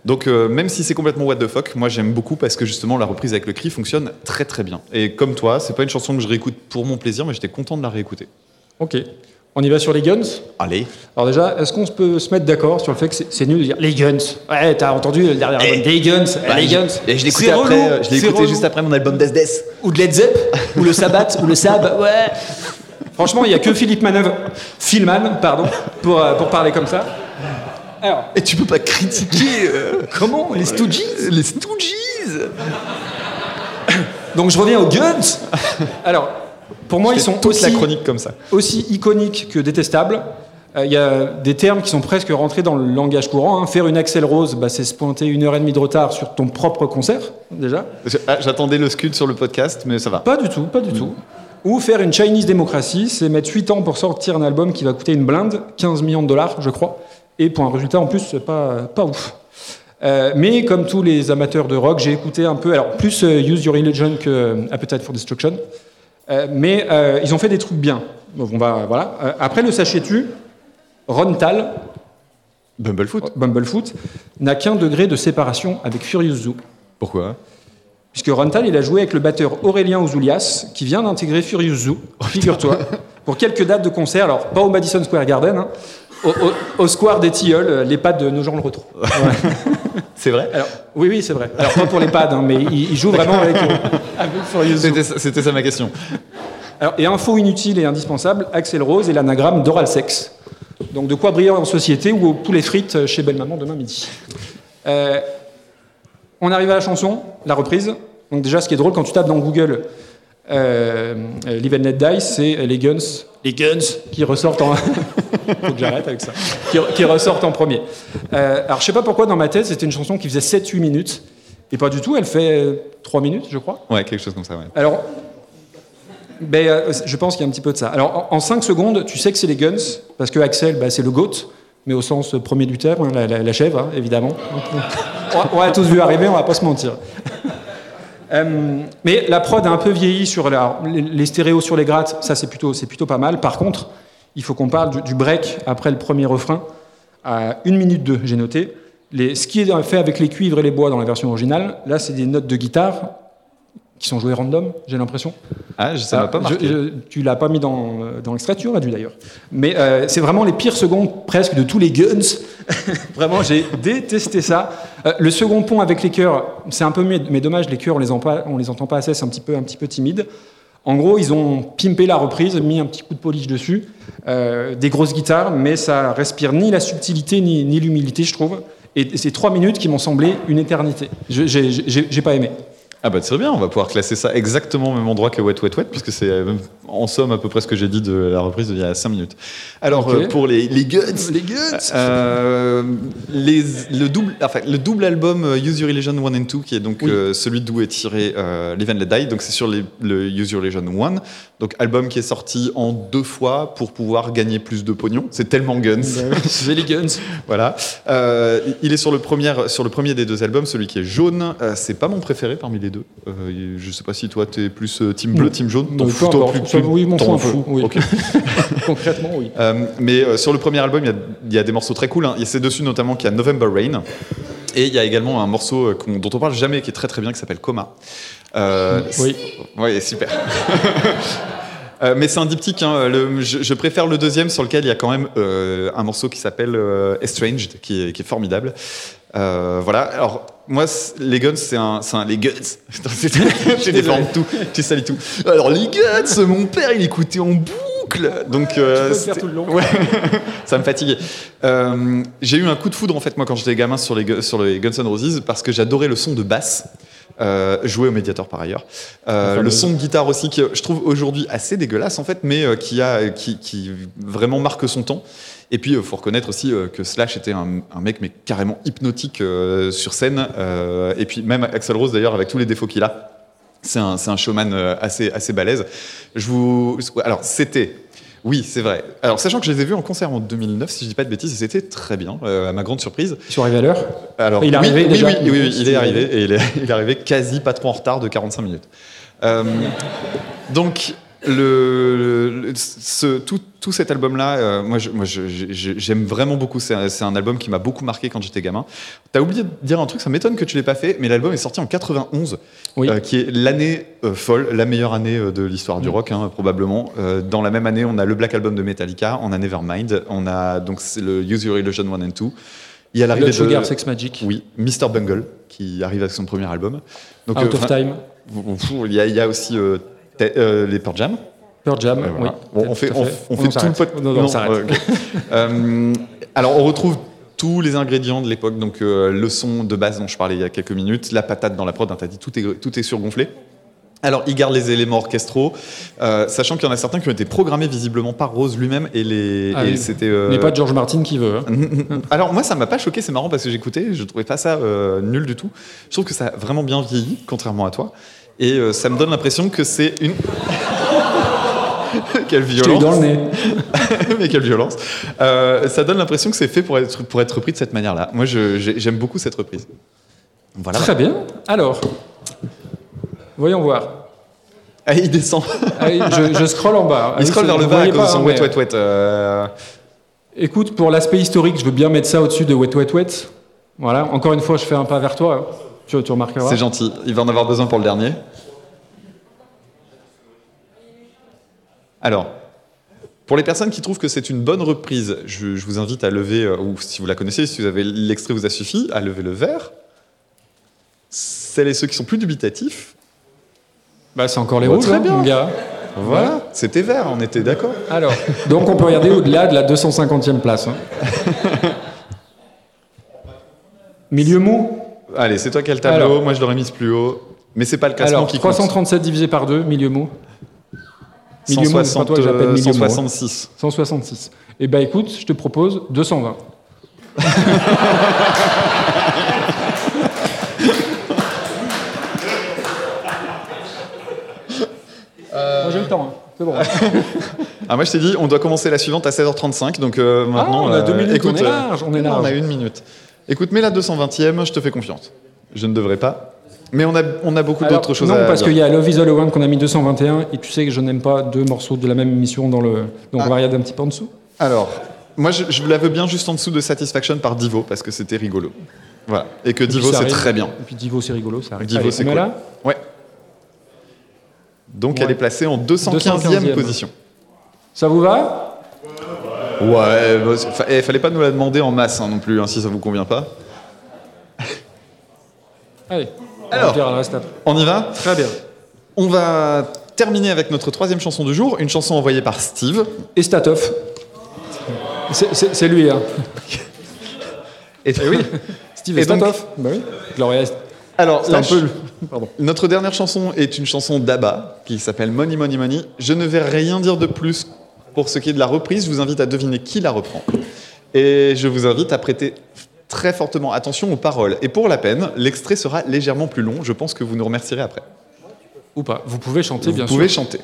Donc euh, même si c'est complètement what the fuck, moi j'aime beaucoup parce que justement la reprise avec le cri fonctionne très très bien. Et comme toi, c'est pas une chanson que je réécoute pour mon plaisir, mais j'étais content de la réécouter. Ok. On y va sur les guns? Allez. Alors déjà, est-ce qu'on peut se mettre d'accord sur le fait que c'est- nul de dire les guns? Ouais, t'as entendu le dernier album des guns eh, Les guns Et je l'ai écouté après, euh, je l'ai écouté relou. juste après mon album Death Death. Ou de Led Zepp Ou le Sabbath Ou le Sab Ouais Franchement, il n'y a que Philippe Manœuvre, Philman, pardon, pour, euh, pour parler comme ça. Alors, Et tu peux pas critiquer euh, comment Les Stooges? les Stooges? Donc je reviens aux guns Alors, pour moi, ils sont la aussi, chronique comme ça. aussi iconiques que détestables. Euh, Il y a des termes qui sont presque rentrés dans le langage courant. hein. Faire une Axel Rose, bah, c'est se pointer une heure et demie de retard sur ton propre concert, déjà. Je- ah, J'attendais le scud sur le podcast, mais ça va. Pas du tout, pas du tout. Ou faire une Chinese démocratie, c'est mettre 8 ans pour sortir un album qui va coûter une blinde, 15 millions de dollars, je crois, et pour un résultat en plus, pas, pas ouf. Euh, mais comme tous les amateurs de rock, j'ai écouté un peu, alors plus euh, Use Your Religion que euh, Appetite for Destruction, Euh, mais ils ont fait des trucs bien. Donc, on va, voilà. Après, le sachet-tu, Ron Tal, Bumblefoot. Bumblefoot, n'a qu'un degré de séparation avec Furious Zoo. Pourquoi? Puisque Rontal, il a joué avec le batteur Aurélien Ouzoulias, qui vient d'intégrer Furious Zoo, figure-toi, pour quelques dates de concert. Alors, pas au Madison Square Garden, hein, au, au- au Square des Tilleuls, euh, les pads de nos gens le retrouvent. C'est vrai Alors, oui, oui, c'est vrai. Alors, pas pour les pads, hein, mais il, il joue vraiment avec, euh, avec. C'était ça- ma question. Alors, et info inutile et indispensable, Axel Rose et l'anagramme d'oral sex. Donc, de quoi briller en société ou au poulet frites chez Belle Maman demain midi. Euh, on arrive à la chanson, la reprise. Donc, déjà, ce qui est drôle, quand tu tapes dans Google euh, euh, Live and Let Die, c'est les guns, les guns qui ressortent en. Faut que j'arrête avec ça. Qui, qui ressortent en premier. Euh, alors, je sais pas pourquoi, dans ma tête, c'était une chanson qui faisait 7-8 minutes. Et pas du tout, elle fait euh, 3 minutes, je crois. Ouais, quelque chose comme ça, ouais. Alors, ben, euh, je pense qu'il y a un petit peu de ça. Alors, en 5 secondes, tu sais que c'est les Guns, parce que Axel, bah, c'est le GOAT, mais au sens premier du terme, hein, la, la- la chèvre, hein, évidemment. on, on a tous vu arriver, on va pas se mentir. Euh, mais la prod a un peu vieilli sur la- les, stéréos sur les grattes, ça c'est plutôt, c'est plutôt pas mal. Par contre, il faut qu'on parle du, du break après le premier refrain, à 1 minute 2, j'ai noté. Les, ce qui est fait avec les cuivres et les bois dans la version originale, là c'est des notes de guitare qui sont jouées random, j'ai l'impression. Ah, je- ça m'a pas marqué. je- tu l'as pas mis dans, dans l'extrait, tu aurais dû d'ailleurs. Mais euh, c'est vraiment les pires secondes presque de tous les guns. vraiment, j'ai détesté ça. Euh, le second pont avec les chœurs, c'est un peu mieux, mais dommage, les chœurs, on les, on les entend pas assez, c'est un petit peu, un petit peu timide. En gros, ils ont pimpé la reprise, mis un petit coup de polish dessus, euh, des grosses guitares, mais ça respire ni la subtilité ni, l'humilité, je trouve. Et c'est trois minutes qui m'ont semblé une éternité. J'ai j'ai pas aimé. Ah bah très bien, on va pouvoir classer ça exactement au même endroit que Wet Wet Wet, puisque c'est euh, en somme à peu près ce que j'ai dit de la reprise d'il y a 5 minutes. Alors Ok. euh, pour les, les guts, Les guts euh, les- le, double, enfin, le double album euh, Use Your Illusion 1 and 2, qui est donc Oui. euh, celui d'où est tiré Live and Let Die, donc c'est sur les- le Use Your Illusion 1, donc album qui est sorti en deux fois pour pouvoir gagner plus de pognon. C'est tellement guns. Jelly Guns. Voilà. Euh, il est sur le, premier, sur le premier des deux albums, celui qui est jaune. Euh, c'est pas mon préféré parmi les deux. Euh, je sais pas si toi t'es plus euh, team bleu, team jaune. Non, T'en fous, toi, plus- plus- Oui, t'en fous oui. Ok. Concrètement, oui. Euh, mais euh, sur le premier album, il y a- il y, a des morceaux très cool. hein. Et c'est dessus notamment qu'il y a November Rain. Et il y a également un morceau dont on parle jamais, qui est très très bien, qui s'appelle Coma. Euh, Oui. Oui, super. Euh, mais c'est un diptyque. hein. Le- je, je préfère le deuxième, sur lequel il y a quand même euh, un morceau qui s'appelle euh, Estranged, qui est, qui est formidable. Euh, voilà. Alors, moi, les Guns, c'est un, c'est un. Les Guns Tu déformes tout. Tu salis tout. Alors, les Guns, mon père, il écoutait en boucle. Donc, euh, peux faire tout le long. Ouais. ça me fatiguait. J'ai eu un coup de foudre, en fait, moi, quand j'étais gamin sur les, sur les Guns N' Roses, parce que j'adorais le son de basse. Euh, joué au médiator par ailleurs. Euh, le son de guitare aussi, que je trouve aujourd'hui assez dégueulasse en fait, mais euh, qui, a, qui, qui vraiment marque son temps. Et puis, il faut reconnaître aussi euh, que Slash était un, un mec mais carrément hypnotique euh, sur scène. Euh, et puis même Axel Rose d'ailleurs, avec tous les défauts qu'il a, c'est un, un showman euh, assez, assez balèze. Je vous... Alors, c'était... Oui, c'est vrai. Alors, sachant que je les ai vus en concert en 2009, si je dis pas de bêtises, et c'était très bien, euh, à ma grande surprise. Ils sont arrivés à l'heure? Alors, Il est oui, arrivé oui, déjà oui, oui, oui, il est arrivé, et il est, il est arrivé quasi pas trop en retard de 45 minutes. Euh, donc, le, le- ce, tout, tout cet album-là, euh, moi, j'aime vraiment beaucoup. C'est un, c'est un album qui m'a beaucoup marqué quand j'étais gamin. T'as oublié de dire un truc, ça m'étonne que tu l'aies pas fait, mais l'album est sorti en 91, Oui. euh, qui est l'année euh, folle, la meilleure année euh, de l'histoire du rock, hein, probablement. Euh, dans la même année, on a le Black Album de Metallica, on a Nevermind, on a donc le Use Your Illusion 1 and 2. Il y a l'arrivée de... Sugar Sex Magic. Oui, Mr. Bungle, qui arrive avec son premier album. Donc, Out euh, of Time. Il y, y a aussi euh, euh, les Pearl Jam. Pearl Jam. Euh, voilà. oui. Bon, on fait, Tout à on, on fait Non, tout le pot. Non, non, on s'arrête. ouais, ok. Euh, alors, on retrouve tous les ingrédients de l'époque. Donc, euh, le son de base dont je parlais il y a quelques minutes, la patate dans la prod, hein, t'as dit tout est, tout est surgonflé. Alors, il garde les éléments orchestraux, euh, sachant qu'il y en a certains qui ont été programmés visiblement par Rose lui-même et les. Ah et c'était. euh, Mais pas George Martin qui veut. hein. alors moi ça m'a pas choqué, c'est marrant parce que j'écoutais, je trouvais pas ça euh, nul du tout. Je trouve que ça a vraiment bien vieilli, contrairement à toi. Et euh, ça me donne l'impression que c'est une... quelle violence dans le nez. Mais quelle violence Euh, Ça donne l'impression que c'est fait pour être, pour être repris de cette manière-là. Moi j'aime beaucoup cette reprise. Voilà. Très bien. Alors, voyons voir. Ah, il descend. Ah je, je scrolle en bas. Ah il oui, scrolle vers le bas à cause de son hein, wet wet wet. euh, Écoute, pour l'aspect historique, je veux bien mettre ça au-dessus de Wet Wet Wet. Voilà, encore une fois, je fais un pas vers toi. Tu, tu remarqueras. C'est gentil. Il va en avoir besoin pour le dernier. Alors, pour les personnes qui trouvent que c'est une bonne reprise, je, je vous invite à lever, euh, ou si vous la connaissez, si vous avez l'extrait vous a suffi, à lever le verre. Celles et ceux qui sont plus dubitatifs, Bah, c'est encore les Bah, rouges, très hein, bien. mon gars. voilà, c'était vert, on était d'accord. Alors, donc on peut regarder au-delà de la 250e place. hein. Milieu mou Allez, c'est toi qui as le tableau, Alors. moi je l'aurais mise plus haut, mais c'est pas le classement Alors, qui compte. 337 divisé par 2, milieu mou. Milieu mou, c'est pas 160, toi que j'appelle euh, milieu mou, hein. 166. 166. Eh ben écoute, je te propose 220. Moi j'ai le temps, hein. c'est bon. Ah, moi je t'ai dit, on doit commencer la suivante à 16h35, donc euh, maintenant. on a deux euh, minutes, écoute, on est euh, large, on est large. On a une minute. Écoute, mets la 220e, je te fais confiance. Je ne devrais pas. Mais on a, on a beaucoup d'autres choses non, à parce dire. qu'il y a Love is All One qu'on a mis 221 et tu sais que je n'aime pas deux morceaux de la même émission dans le. Donc Ah. on va regarder un petit peu en dessous. Alors, moi je, je la veux bien juste en dessous de Satisfaction par Divo, parce que c'était rigolo. Voilà. Et que Et Divo c'est très bien. Et puis Divo c'est rigolo, ça arrive. Divo c'est cool. là Ouais. Donc Ouais. elle est placée en 215e 215e. position. Ça vous va? Ouais, bah, fa- eh, fallait pas nous la demander en masse hein, non plus, hein, si ça vous convient pas. Allez. Alors. On reste après. On y va Très bien. On va terminer avec notre troisième chanson du jour, une chanson envoyée par Steve. Et Statov. C'est- lui, hein. Et, Eh oui, Steve Et donc- Estatoff. Bah oui. Gloria Alors, un peu Pardon. Notre dernière chanson est une chanson d'ABBA qui s'appelle Money Money Money. Je ne vais rien dire de plus pour ce qui est de la reprise. Je vous invite à deviner qui la reprend. Et je vous invite à prêter très fortement attention aux paroles. Et pour la peine, l'extrait sera légèrement plus long. Je pense que vous nous remercierez après. Ou pas. Vous pouvez chanter, vous bien pouvez sûr. chanter.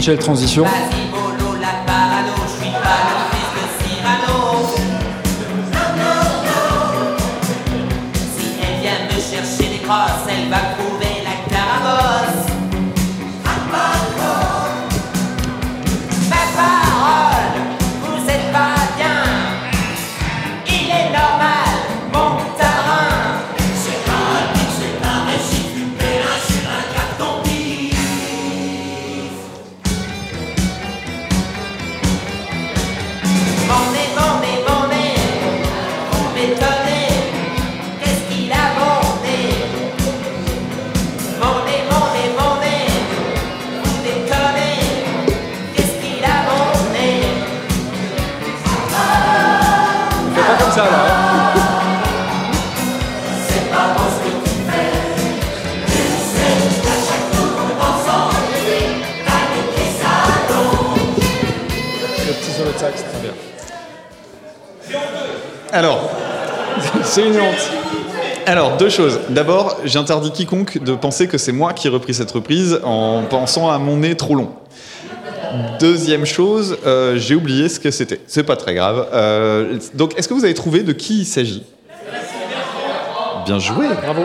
Jean-Michel Transition. Ça, là. hein. C'est pas bon ce que tu fais, tu sais qu'à chaque tour ensemble, t'as niqué ça donc Le petit solo de sax, très bien. Alors, C'est une honte. Alors, deux choses. D'abord, j'interdis quiconque de penser que c'est moi qui ai repris cette reprise en pensant à mon nez trop long. Deuxième chose, euh, j'ai oublié ce que c'était. C'est pas très grave. Euh, donc, est-ce que vous avez trouvé de qui il s'agit? Bien joué. Bravo.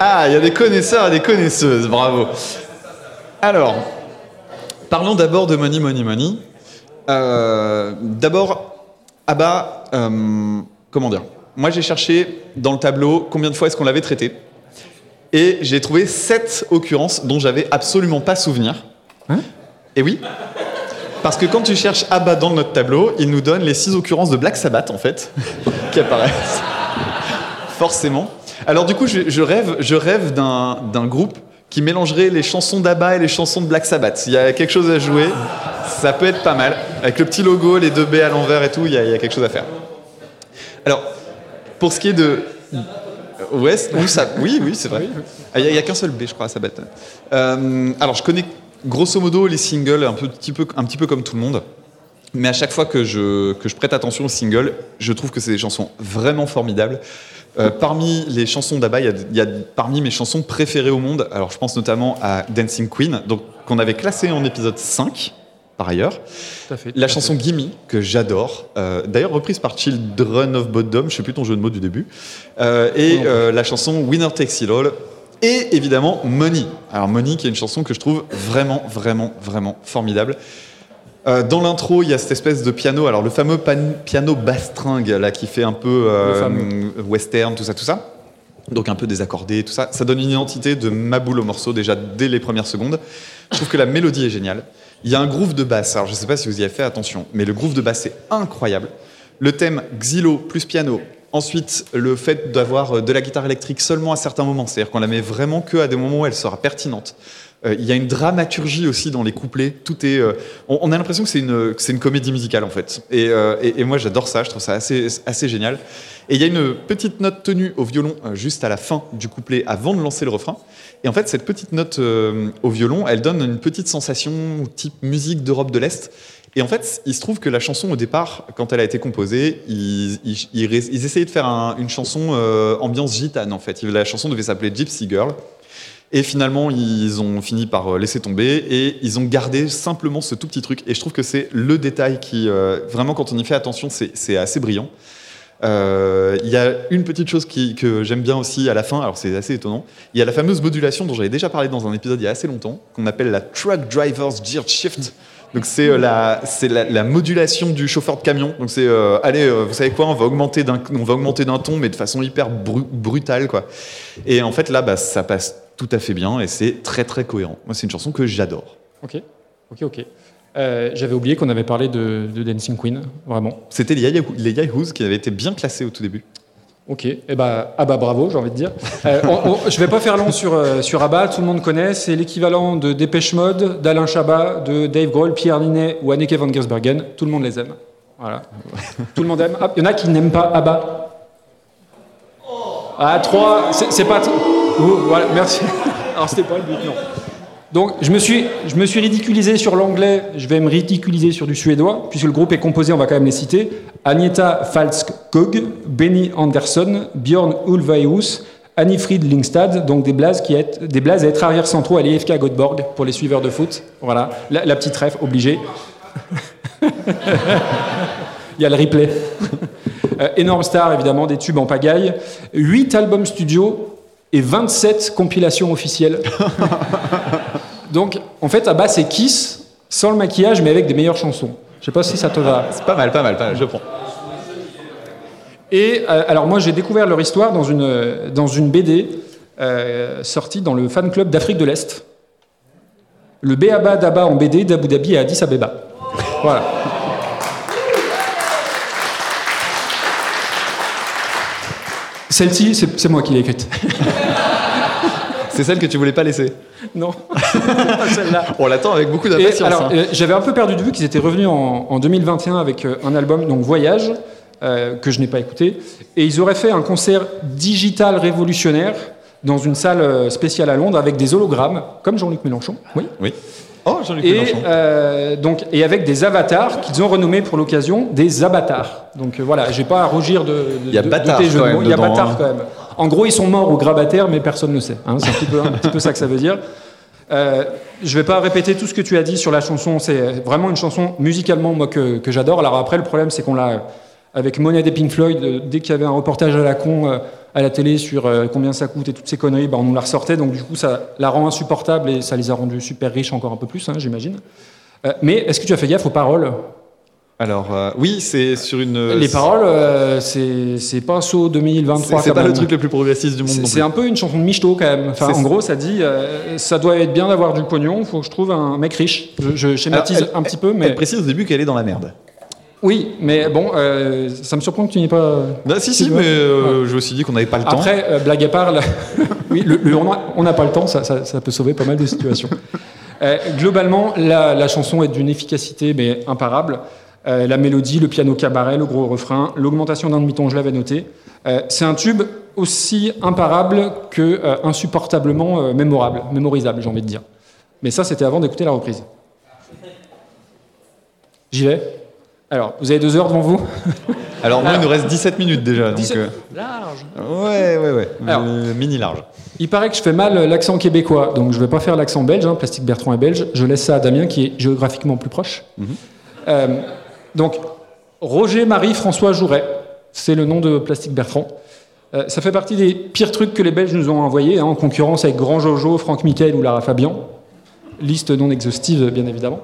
Ah, il y a des connaisseurs et des connaisseuses. Bravo. Alors, parlons d'abord de Money Money Money. Euh, d'abord, Abba, euh, comment dire? Moi, j'ai cherché dans le tableau combien de fois est-ce qu'on l'avait traité. Et j'ai trouvé sept occurrences dont j'avais absolument pas souvenir. Hein? Et oui. Parce que quand tu cherches Abba dans notre tableau, il nous donne les six occurrences de Black Sabbath, en fait, qui apparaissent. Forcément. Alors du coup, je, rêve, je rêve d'un groupe qui mélangerait les chansons d'Abba et les chansons de Black Sabbath. Il y a quelque chose à jouer, ça peut être pas mal. Avec le petit logo, les deux B à l'envers et tout, il y, a, quelque chose à faire. Alors, pour ce qui est de... Ouais, oui, ça, oui, oui, c'est vrai. Ah, Il n'y a qu'un seul B, je crois, à Sabbath. Euh, alors, je connais grosso modo les singles un, petit peu, un petit peu comme tout le monde. Mais à chaque fois que je, que je prête attention aux singles, je trouve que c'est des chansons vraiment formidables. Euh, parmi les chansons d'Abba, il y a- il y, a parmi mes chansons préférées au monde. Alors, je pense notamment à Dancing Queen, donc qu'on avait classé en épisode 5, par ailleurs. Tout à fait. La chanson Gimme, que j'adore, euh, d'ailleurs reprise par Children of Bodom, je sais plus ton jeu de mots du début, Euh, et euh, la chanson Winner Takes It All, et évidemment Money. Alors Money, qui est une chanson que je trouve vraiment, vraiment, vraiment formidable. Euh, dans l'intro, il y a cette espèce de piano, alors le fameux piano bastringue là qui fait un peu euh, western, tout ça, tout ça. Donc un peu désaccordé, tout ça. Ça donne une identité de Maboule au morceau déjà dès les premières secondes. Je trouve que la mélodie est géniale. Il y a un groove de basse. Alors je ne sais pas si vous y avez fait attention, mais le groove de basse est incroyable. Le thème xylo plus piano. Ensuite, le fait d'avoir euh, de la guitare électrique seulement à certains moments, c'est-à-dire qu'on la met vraiment que à des moments où elle sera pertinente. Euh, il y a une dramaturgie aussi dans les couplets. Tout est, euh, on, a l'impression que c'est une, une comédie musicale en fait. Et, et- moi j'adore ça. Je trouve ça assez, assez génial. Et il y a une petite note tenue au violon juste à la fin du couplet, avant de lancer le refrain. Et en fait, cette petite note au violon, elle donne une petite sensation type musique d'Europe de l'Est. Et en fait, il se trouve que la chanson, au départ, quand elle a été composée, ils, essayaient de faire un- une chanson euh, ambiance gitane, en fait. La chanson devait s'appeler Gypsy Girl. Et finalement, ils ont fini par euh, laisser tomber et ils ont gardé simplement ce tout petit truc. Et je trouve que c'est le détail qui, euh, vraiment, quand on y fait attention, c'est assez brillant. Il y a une petite chose que j'aime bien aussi à la fin, alors c'est assez étonnant. Il y a la fameuse modulation dont j'avais déjà parlé dans un épisode il y a assez longtemps, qu'on appelle la Truck Driver's Gear Shift. Donc c'est euh, la, c'est la, la modulation du chauffeur de camion. Donc c'est, euh, allez, euh, vous savez quoi, on va augmenter d'un, on va augmenter d'un ton, mais de façon hyper bru- brutale, quoi. Et en fait là, bah, ça passe tout à fait bien et c'est très très cohérent. Moi, c'est une chanson que j'adore. Ok, ok, ok. Euh, J'avais oublié qu'on avait parlé de, de Dancing Queen, vraiment. C'était les Yahoos qui avaient été bien classés au tout début. Ok, eh bah, ah bah bravo, j'ai envie de dire. Euh, on- on- je vais pas faire long sur, euh, sur ABBA, tout le monde connaît, c'est l'équivalent de Dépêche Mode, d'Alain Chabat, de Dave Grohl, Pierre Ninet ou Anneke van Gersbergen, tout le monde les aime. Voilà. tout le monde aime. Ah, Il y en a qui n'aiment pas ABBA Ah, trois, c'est pas... Ouh, voilà, merci. Alors c'était pas le but, non. Donc je me, suis, je me suis ridiculisé sur l'anglais, je vais me ridiculiser sur du suédois, puisque le groupe est composé, on va quand même les citer, Agneta Falsk-Kog, Benny Andersson, Björn Ulvaeus, Annifrid Lingstad, donc des blazes, qui est, des blazes à être arrière centraux à l'IFK Göteborg pour les suiveurs de foot. Voilà, la, petite ref obligée. Il y a le replay. Euh, énorme star, évidemment, des tubes en pagaille. 8 albums studio et 27 compilations officielles. Donc, en fait, à bas, c'est Kiss, sans le maquillage, mais avec des meilleures chansons. Je sais pas si ça te va. C'est pas mal, pas mal, pas mal, je prends. Et euh, alors, moi, j'ai découvert leur histoire dans une, dans une BD euh, sortie dans le fan club d'Afrique de l'Est. Le Béaba d'Aba en BD d'Abu Dhabi à Addis Abeba. Voilà. Celle-ci, c'est moi qui l'ai écrite. C'est celle que tu voulais pas laisser. non, pas celle-là. On l'attend avec beaucoup d'impatience. alors, hein. euh, j'avais un peu perdu de vue qu'ils étaient revenus en, en 2021 avec euh, un album, donc Voyage, euh, que je n'ai pas écouté. Et ils auraient fait un concert digital révolutionnaire dans une salle spéciale à Londres avec des hologrammes, comme Jean-Luc Mélenchon. Oui. Oui. Oh, Jean-Luc Et, Mélenchon. euh, donc, et avec des avatars qu'ils ont renommés pour l'occasion des avatars. Donc euh, voilà, j'ai pas à rougir de, de, Il y a de- de bâtard tes jeux de mots. Il y a bâtard hein. quand même. En gros, ils sont morts au grabataire, mais personne ne sait. hein. C'est un, petit peu, ça que ça veut dire. Euh, je vais pas répéter tout ce que tu as dit sur la chanson. C'est vraiment une chanson musicalement moi que, j'adore. Alors après, le problème, c'est qu'on l'a avec Monet des Pink Floyd. euh, dès qu'il y avait un reportage à la con euh, à la télé sur combien ça coûte et toutes ces conneries, bah, on nous la ressortait. Donc du coup, ça la rend insupportable et ça les a rendus super riches encore un peu plus, hein, j'imagine. Mais est-ce que tu as fait gaffe aux paroles? Alors, euh, oui, c'est sur une. Les paroles, euh, c'est pas saut C'est 2023. c'est pas le truc le plus progressiste du monde C'est un peu une chanson de michto quand même. Enfin, en ça. gros, ça dit euh, ça doit être bien d'avoir du pognon, faut que je trouve un mec riche. Je, je schématise Alors, elle- un petit peu, mais Elle précise au début qu'elle est dans la merde. oui, mais bon, euh, ça me surprend que tu n'y aies pas. Bah, si, si, mais euh, je me suis dit qu'on n'avait pas le temps. Après, euh, blague à part, là- oui, le, le- on n'a pas le temps, ça, ça- ça peut sauver pas mal de situations. Euh, globalement, la, la chanson est d'une efficacité mais imparable. Euh, la mélodie, le piano cabaret, le gros refrain, l'augmentation d'un demi-ton, je l'avais noté. Euh, c'est un tube aussi imparable que euh, insupportablement mémorable, mémorisable, j'ai envie de dire. Mais ça, c'était avant d'écouter la reprise. J'y vais Alors, vous avez deux heures devant vous Alors, moi, il nous reste 17 minutes déjà. Donc, 17 euh, Large Ouais, ouais, ouais. Alors. Mini large. Il paraît que je fais mal l'accent québécois, donc je ne vais pas faire l'accent belge. hein, Plastique Bertrand est belge. Je laisse ça à Damien, qui est géographiquement plus proche. Euh, donc, Roger Marie François Jouret, c'est le nom de Plastique Bertrand. Euh, ça fait partie des pires trucs que les Belges nous ont envoyés, hein, en concurrence avec Grand Jojo, Franck Michael ou Lara Fabian. Liste non exhaustive, bien évidemment.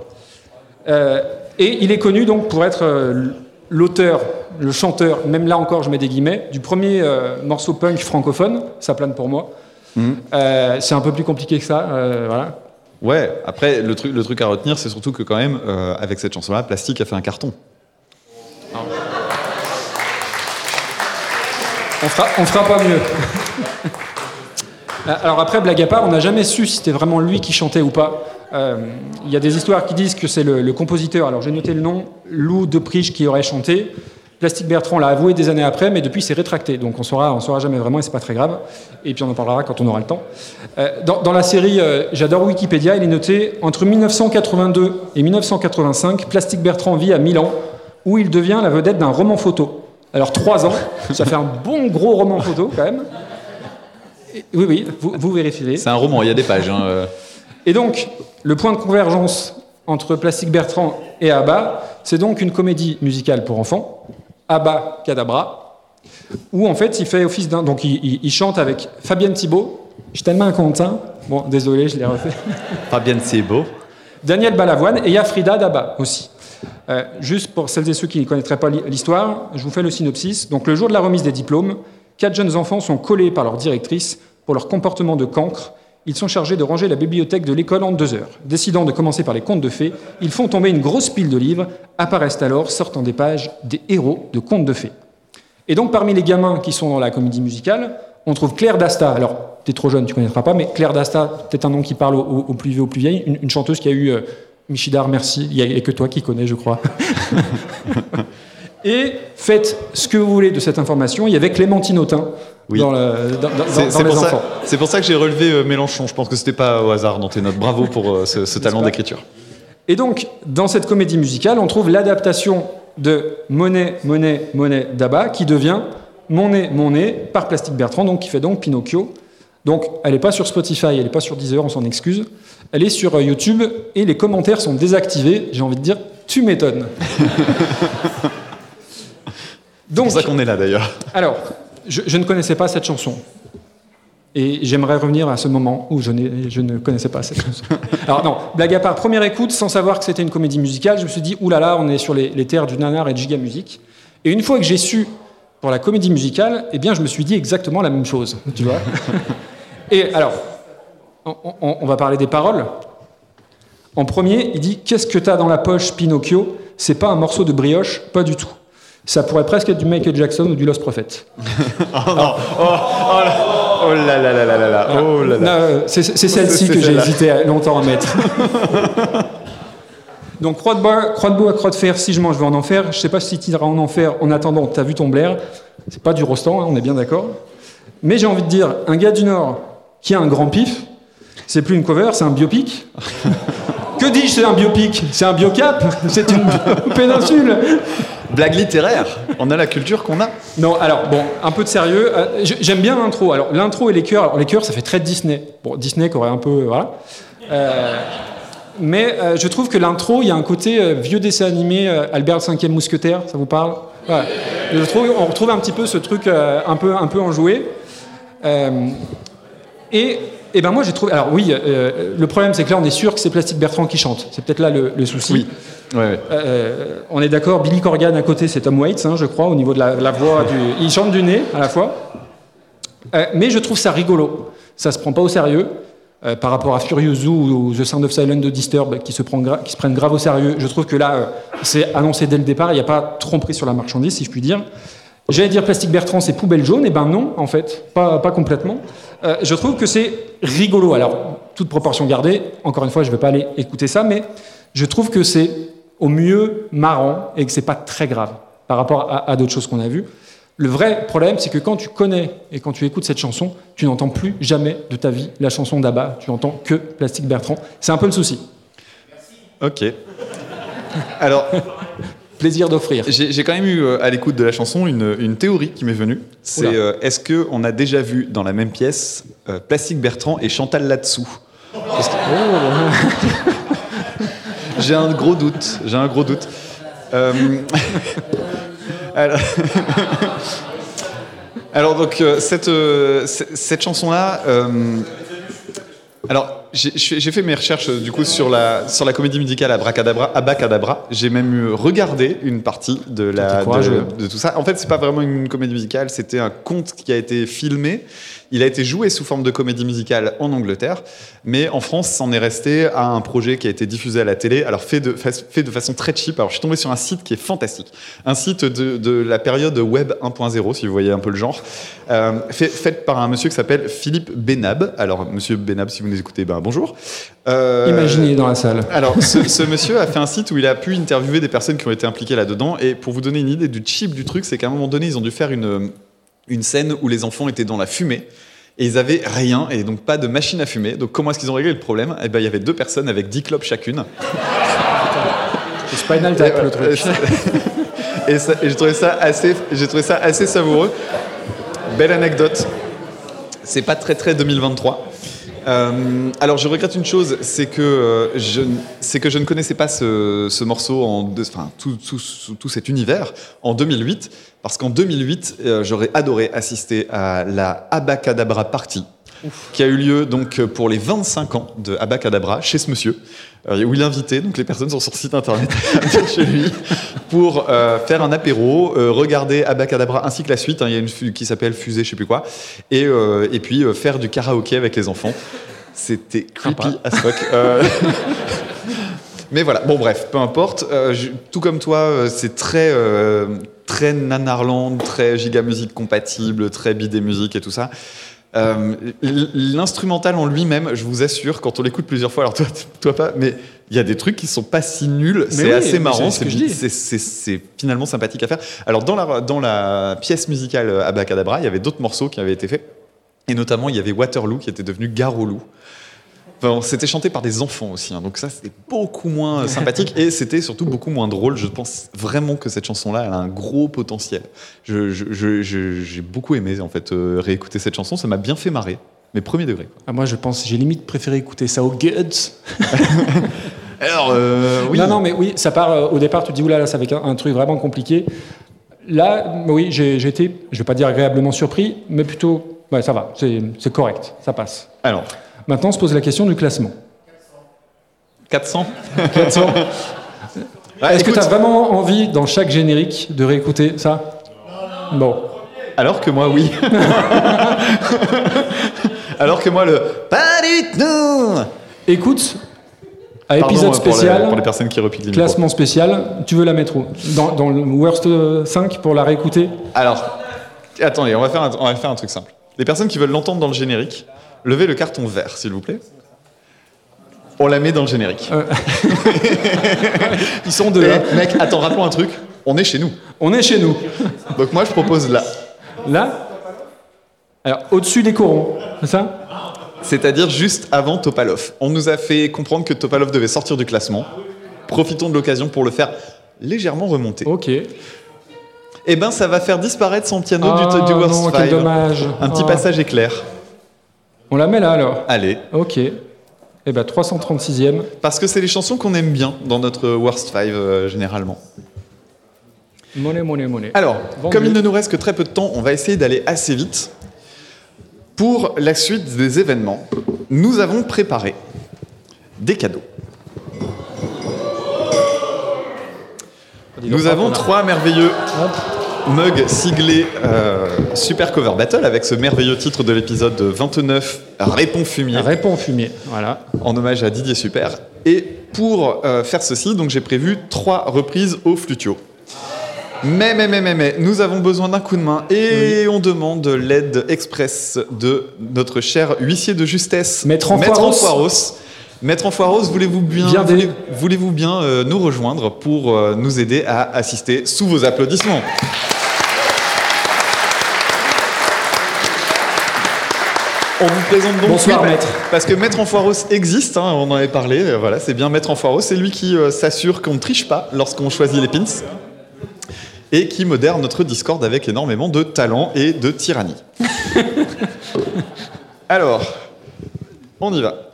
Euh, et il est connu donc pour être euh, l'auteur, le chanteur, même là encore je mets des guillemets, du premier morceau punk francophone, ça plane pour moi. Euh, c'est un peu plus compliqué que ça, voilà. Ouais, après, le truc, le truc à retenir, c'est surtout que, quand même, euh, avec cette chanson-là, Plastique a fait un carton. On fera, on fera pas mieux. Euh, Alors après, blague à part, on n'a jamais su si c'était vraiment lui qui chantait ou pas. Euh, Il y a des histoires qui disent que c'est le, le compositeur, alors j'ai noté le nom, Lou Depriche qui aurait chanté. Plastique Bertrand l'a avoué des années après, mais depuis c'est rétracté, donc on saura, on saura jamais vraiment et c'est pas très grave. Et puis on en parlera quand on aura le temps. Euh, dans, dans la série, euh, j'adore Wikipédia, il est noté entre 1982 et 1985, Plastique Bertrand vit à Milan, où il devient la vedette d'un roman photo. Alors trois ans, ça fait un bon gros roman photo quand même. Et- oui, oui, vous, vous vérifierez. C'est un roman, il y a des pages. hein, euh. Et donc, le point de convergence entre Plastique Bertrand et ABBA, c'est donc une comédie musicale pour enfants, ABBA Cadabra, où en fait il fait office d'un. Donc il, il- il chante avec Fabienne Thibault. Je suis tellement content. Bon, désolé, je l'ai refait. Fabienne, beau. Daniel Balavoine et il y a Frida Daba aussi. Euh, juste pour celles et ceux qui ne connaîtraient pas l'histoire, je vous fais le synopsis. Donc, le jour de la remise des diplômes, quatre jeunes enfants sont collés par leur directrice pour leur comportement de cancre. Ils sont chargés de ranger la bibliothèque de l'école en deux heures. Décidant de commencer par les contes de fées, ils font tomber une grosse pile de livres. Apparaissent alors, sortant des pages, des héros de contes de fées. Et donc, parmi les gamins qui sont dans la comédie musicale, on trouve Claire Dasta. Alors, t'es trop jeune, tu connaîtras pas, mais Claire Dasta, peut-être un nom qui parle aux, plus vieux, aux plus vieilles, une, une chanteuse qui a eu euh, Michidar, merci, il n'y a, que toi qui connais, je crois. Et faites ce que vous voulez de cette information. Il y avait Clémentine Autain Oui. dans, le- dans- dans- C'est dans les pour, enfants. c'est pour ça que j'ai relevé euh, Mélenchon. Je pense que c'était pas au hasard dans tes notes. Bravo pour euh, ce, ce talent d'écriture. Et donc, dans cette comédie musicale, on trouve l'adaptation de Monet, Monet, Monet d'Abba, qui devient Mon nez, mon nez, par Plastique Bertrand, donc qui fait donc Pinocchio. Donc, elle n'est pas sur Spotify, elle n'est pas sur Deezer, on s'en excuse. Elle est sur euh, YouTube et les commentaires sont désactivés. J'ai envie de dire, tu m'étonnes. C'est pour ça qu'on est là d'ailleurs. alors, je, je ne connaissais pas cette chanson. Et j'aimerais revenir à ce moment où je, ne connaissais pas cette chanson. Alors non, blague à part, première écoute, sans savoir que c'était une comédie musicale, je me suis dit, oulala, on est sur les, les terres du nanar et de giga musique. Et une fois que j'ai su pour la comédie musicale, eh bien, je me suis dit exactement la même chose, tu vois. Et alors, on, on- on va parler des paroles. En premier, il dit Qu'est-ce que t'as dans la poche, Pinocchio? C'est pas un morceau de brioche, pas du tout. Ça pourrait presque être du Michael Jackson ou du Lost Prophet. Oh là là là là là là. Oh là là. Non, euh, c'est celle-ci que j'ai hésité à- longtemps à mettre. Donc, croix de, bois, croix de bois, croix de fer, si je mange, je vais en enfer. Je sais pas si tu iras en enfer en attendant, t'as vu ton Blair. C'est pas du Rostand, hein, on est bien d'accord. Mais j'ai envie de dire, un gars du Nord qui a un grand pif, c'est plus une cover, c'est un biopic. que dis-je, c'est un biopic? C'est un biocap? C'est une péninsule? Blague littéraire. On a la culture qu'on a. Non, alors, bon, un peu de sérieux. Euh, J'aime bien l'intro. Alors, l'intro et les chœurs, alors les chœurs, ça fait très Disney. Bon, Disney qui aurait un peu. euh, Voilà. Euh, mais je trouve que l'intro, il y a un côté vieux dessin animé, Albert le cinquième mousquetaire, ça vous parle? On retrouve un petit peu ce truc un, peu, un peu enjoué. Et, et ben moi, j'ai trouvé. Alors, oui, euh, le problème, c'est que là, on est sûr que c'est Plastique Bertrand qui chante. C'est peut-être là le, le souci. Oui. Ouais, ouais. Euh, on est d'accord, Billy Corgan à côté, c'est Tom Waits, hein, je crois, au niveau de la, la voix. Du... Il chante du nez à la fois. Euh, mais je trouve ça rigolo. Ça se prend pas au sérieux. euh, par rapport à Furious Zoo ou The Sound of Silence de Disturb, qui se, prend gra- qui se prennent grave au sérieux, je trouve que là, euh, c'est annoncé dès le départ, il n'y a pas tromperie sur la marchandise, si je puis dire. J'allais dire Plastique Bertrand, c'est poubelle jaune, et ben non, en fait, pas, pas complètement. Euh, je trouve que c'est rigolo. Alors, toute proportion gardée, encore une fois, je ne vais pas aller écouter ça, mais je trouve que c'est au mieux marrant et que c'est pas très grave par rapport à, d'autres choses qu'on a vues. Le vrai problème, c'est que quand tu connais et quand tu écoutes cette chanson, tu n'entends plus jamais de ta vie la chanson d'Abba, tu entends que Plastique Bertrand. C'est un peu le souci. Ok. Alors, Plaisir d'offrir. j'ai quand même eu euh, à l'écoute de la chanson une, une théorie qui m'est venue. C'est euh, est-ce que on a déjà vu dans la même pièce euh, Plastique Bertrand et Chantal là-dessous Parce que- J'ai un gros doute. J'ai un gros doute. Euh, Alors... Alors donc euh, cette, euh, cette chanson-là, euh, alors j'ai fait mes recherches euh, du coup sur la, sur la comédie musicale Abracadabra, Abacadabra. J'ai même regardé une partie de, la, de tout ça. En fait, c'est pas vraiment une comédie musicale, c'était un conte qui a été filmé. Il a été joué sous forme de comédie musicale en Angleterre, mais en France, c'en est resté à un projet qui a été diffusé à la télé, alors fait de, fa- fait de façon très cheap. Alors je suis tombé sur un site qui est fantastique, un site de, de la période web 1.0, si vous voyez un peu le genre, euh, fait, fait par un monsieur qui s'appelle Philippe Benab. Alors monsieur Benab, si vous nous écoutez, ben bonjour. Euh, Imaginez dans la salle. alors, ce, ce monsieur a fait un site où il a pu interviewer des personnes qui ont été impliquées là-dedans. Et pour vous donner une idée du cheap du truc, c'est qu'à un moment donné, ils ont dû faire une, une scène où les enfants étaient dans la fumée. Et ils avaient rien, et donc pas de machine à fumer. Donc comment est-ce qu'ils ont réglé le problème? Eh ben, il y avait deux personnes avec 10 clopes chacune. C'est Spinal Tap, le truc. Et, ça- et j'ai trouvé ça assez, j'ai trouvé ça assez savoureux. Belle anecdote. C'est pas très très 2023. Euh, alors je regrette une chose, c'est que, euh, je, que ne connaissais pas ce, ce morceau, en, deux- enfin tout, tout- tout cet univers, en 2008, parce qu'en 2008, euh, j'aurais adoré assister à la Abacadabra Party, qui a eu lieu donc pour les 25 ans de Abacadabra chez ce monsieur, où il invitait, donc les personnes sur son site internet, à chez lui pour euh, faire un apéro, euh, regarder Abacadabra ainsi que la suite, hein, il y a une qui s'appelle Fusée, je sais plus quoi, et, euh, et puis euh, faire du karaoké avec les enfants. C'était creepy as fuck. Euh, Mais voilà, bon bref, peu importe. Euh, je- tout comme toi, euh, c'est très, euh, très nanarland, très giga musique compatible, très bidé musique et tout ça. Euh, L'instrumental en lui-même, je vous assure, quand on l'écoute plusieurs fois, alors toi, toi pas, mais il y a des trucs qui sont pas si nuls. C'est oui, assez marrant, c'est ce finalement sympathique à faire. Alors dans la, dans la pièce musicale Abacadabra, il y avait d'autres morceaux qui avaient été faits, et notamment il y avait Waterloo qui était devenu Garolou. Enfin, c'était chanté par des enfants aussi, hein, donc ça c'était beaucoup moins sympathique et c'était surtout beaucoup moins drôle. Je pense vraiment que cette chanson-là, elle a un gros potentiel. Je- je- je- je- J'ai beaucoup aimé en fait euh, réécouter cette chanson, ça m'a bien fait marrer, mais premier degré. quoi. Ah, moi, je pense, j'ai limite préféré écouter ça au Guts. Alors euh, oui, Non, non, mais oui, ça part euh, au départ, tu te dis, oulala, ça va être un, un truc vraiment compliqué. Là, oui, j'ai été, je vais pas dire agréablement surpris, mais plutôt, ouais, ça va, c'est correct, ça passe. alors Maintenant, on se pose la question du classement. 400. Est-ce que tu as vraiment envie, dans chaque générique, de réécouter ça? Bon. Alors que moi, oui. Alors que moi, le pas du tout. Écoute, à Pardon, épisode euh, pour les- spécial, pour les personnes qui repiquent les micros. classement spécial, tu veux la mettre où? Dans, dans le Worst euh, 5 pour la réécouter? Alors, attendez, on va, faire un, on va faire un truc simple. Les personnes qui veulent l'entendre dans le générique, levez le carton vert, s'il vous plaît. On la met dans le générique. Ils sont deux. Eh, hein. mec, attends, rappelons un truc. On est chez nous. On est chez nous. Donc moi, je propose là. Là Alors, au-dessus des corons, c'est ça? C'est-à-dire juste avant Topalov. On nous a fait comprendre que Topalov devait sortir du classement. Profitons de l'occasion pour le faire légèrement remonter. Ok. Eh ben, ça va faire disparaître son piano Ah, du, du Worst non, quel dommage. Un petit Ah. passage éclair. On la met là alors Allez. Ok. Eh ben 336e. Parce que c'est les chansons qu'on aime bien dans notre Worst Five euh, généralement. Monnaie, monnaie, monnaie. Alors, Vendu. comme il ne nous reste que très peu de temps, on va essayer d'aller assez vite. Pour la suite des événements, nous avons préparé des cadeaux. Nous avons trois merveilleux mugs siglés euh, Super Cover Battle avec ce merveilleux titre de l'épisode 29, Réponds fumier Réponds fumier. Voilà. en hommage à Didier Super. Et pour euh, faire ceci, donc j'ai prévu trois reprises au flutio. Mais, mais, mais, mais, mais, nous avons besoin d'un coup de main et on demande l'aide express de notre cher huissier de justesse, Maître Enfoiros. Maître Enfoiros, voulez-vous bien, voulez, voulez-vous bien euh, nous rejoindre pour euh, nous aider à assister sous vos applaudissements? On vous présente donc Bonsoir, maître. Parce que Maître Enfoiros existe, hein, on en avait parlé, euh, voilà, c'est bien Maître Enfoiros, c'est lui qui euh, s'assure qu'on ne triche pas lorsqu'on choisit les pins et qui modère notre Discord avec énormément de talent et de tyrannie. Alors, on y va.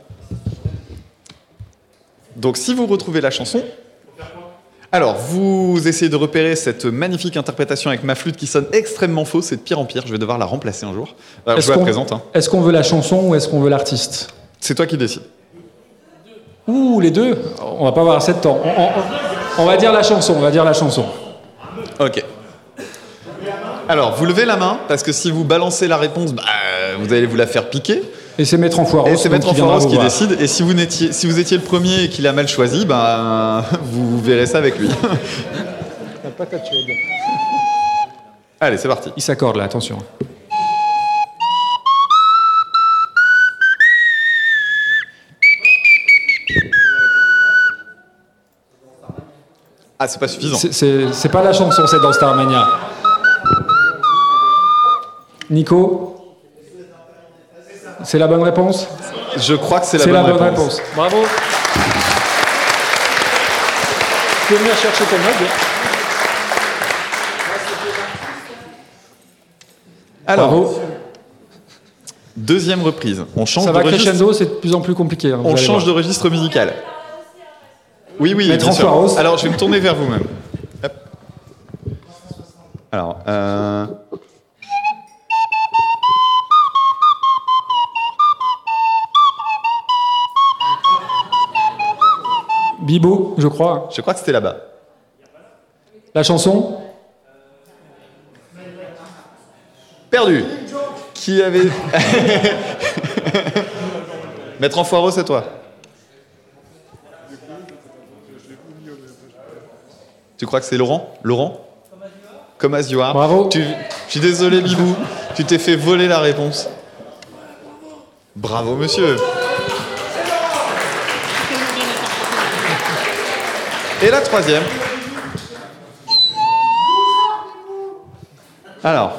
Donc si vous retrouvez la chanson, alors vous essayez de repérer cette magnifique interprétation avec ma flûte qui sonne extrêmement faux, c'est de pire en pire, je vais devoir la remplacer un jour. Alors, je Est-ce vous la qu'on présente, hein. est-ce qu'on veut la chanson ou est-ce qu'on veut l'artiste? C'est toi qui décides. Ouh, les deux On va pas avoir assez de temps. On, on- on va dire la chanson, on va dire la chanson. Ok. Alors, vous levez la main, parce que si vous balancez la réponse, bah, vous allez vous la faire piquer. Et c'est Maître Enfoiros. Et c'est qui décide. Et si vous, n'étiez- si vous étiez le premier et qu'il a mal choisi, ben, vous verrez ça avec lui. Allez, c'est parti. Il s'accorde là, attention. Ah, c'est pas suffisant. C'est pas la chanson, c'est dans Starmania. Nico C'est la bonne réponse Je crois que c'est la, C'est bonne, la bonne réponse. réponse. Bravo. Tu peux venir chercher ton mug Alors, Bravo. Deuxième reprise. On change Ça de va registre. crescendo, c'est de plus en plus compliqué. hein, vous On allez change de voir. registre musical. Oui, oui, Maître bien sûr. Alors, je vais me tourner vers vous-même. Hop. Alors, euh... Bibo, je crois. je crois que c'était là-bas. La chanson Perdu. Qui avait. Maître Enfoireux, c'est toi. Tu crois que c'est Laurent? Laurent? Comme as you are. Bravo. Tu... Je suis désolé, Bibou. Tu t'es fait voler la réponse. Bravo, monsieur. Et la troisième. Alors.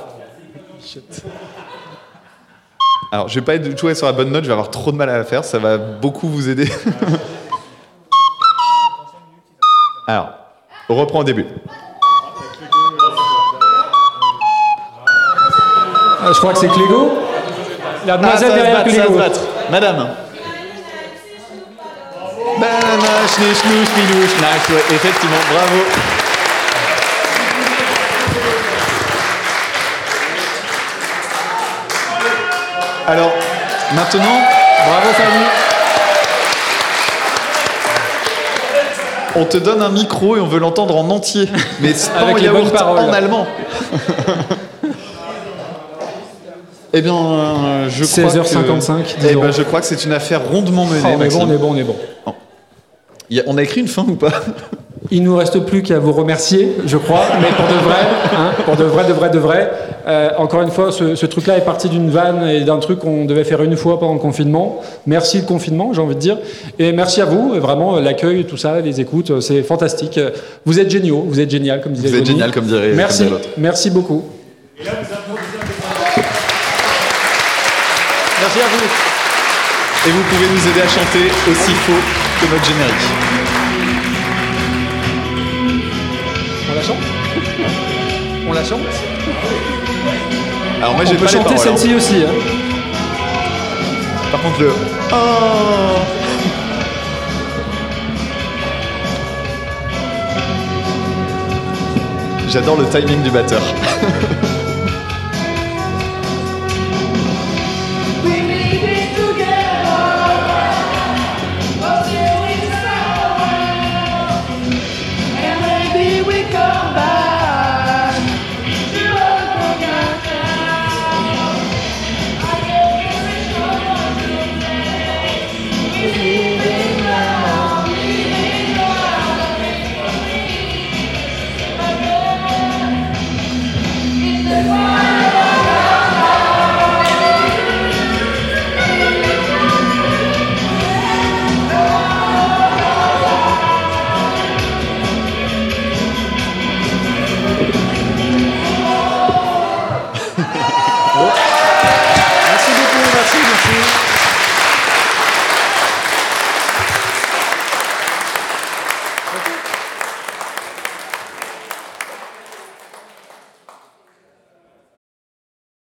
Alors, je vais pas être du tout sur la bonne note, je vais avoir trop de mal à la faire, ça va beaucoup vous aider. Alors, on reprend au début. Ah, Je crois que c'est Clégo. La Ah, demoiselle se derrière Clégo. Madame. Ouais, effectivement, bravo. Alors, maintenant, Bravo Fanny. on te donne un micro et on veut l'entendre en entier, mais Avec en les bonnes paroles. en allemand. eh bien, euh, je crois 16h55, que... Eh ben, je crois que c'est une affaire rondement menée, Oh, on est bon, on est bon, on est bon. A- on a écrit une fin ou pas? Il nous reste plus qu'à vous remercier, je crois, mais pour de vrai, hein, pour de vrai, de vrai, de vrai. Euh, encore une fois, ce, ce truc-là est parti d'une vanne et d'un truc qu'on devait faire une fois pendant le confinement. Merci le confinement, j'ai envie de dire. Et merci à vous, vraiment, l'accueil, tout ça, les écoutes, c'est fantastique. Vous êtes géniaux, vous êtes génial, comme disait Vous êtes Johnny. génial, comme dirait- Merci, comme dirait l'autre. merci beaucoup. Merci à vous. Et vous pouvez nous aider à chanter aussi faux que notre générique. On la chante? On la chante? Alors moi j'ai pas chanter paroles, hein. celle-ci aussi. hein. Par contre le oh J'adore le timing du batteur.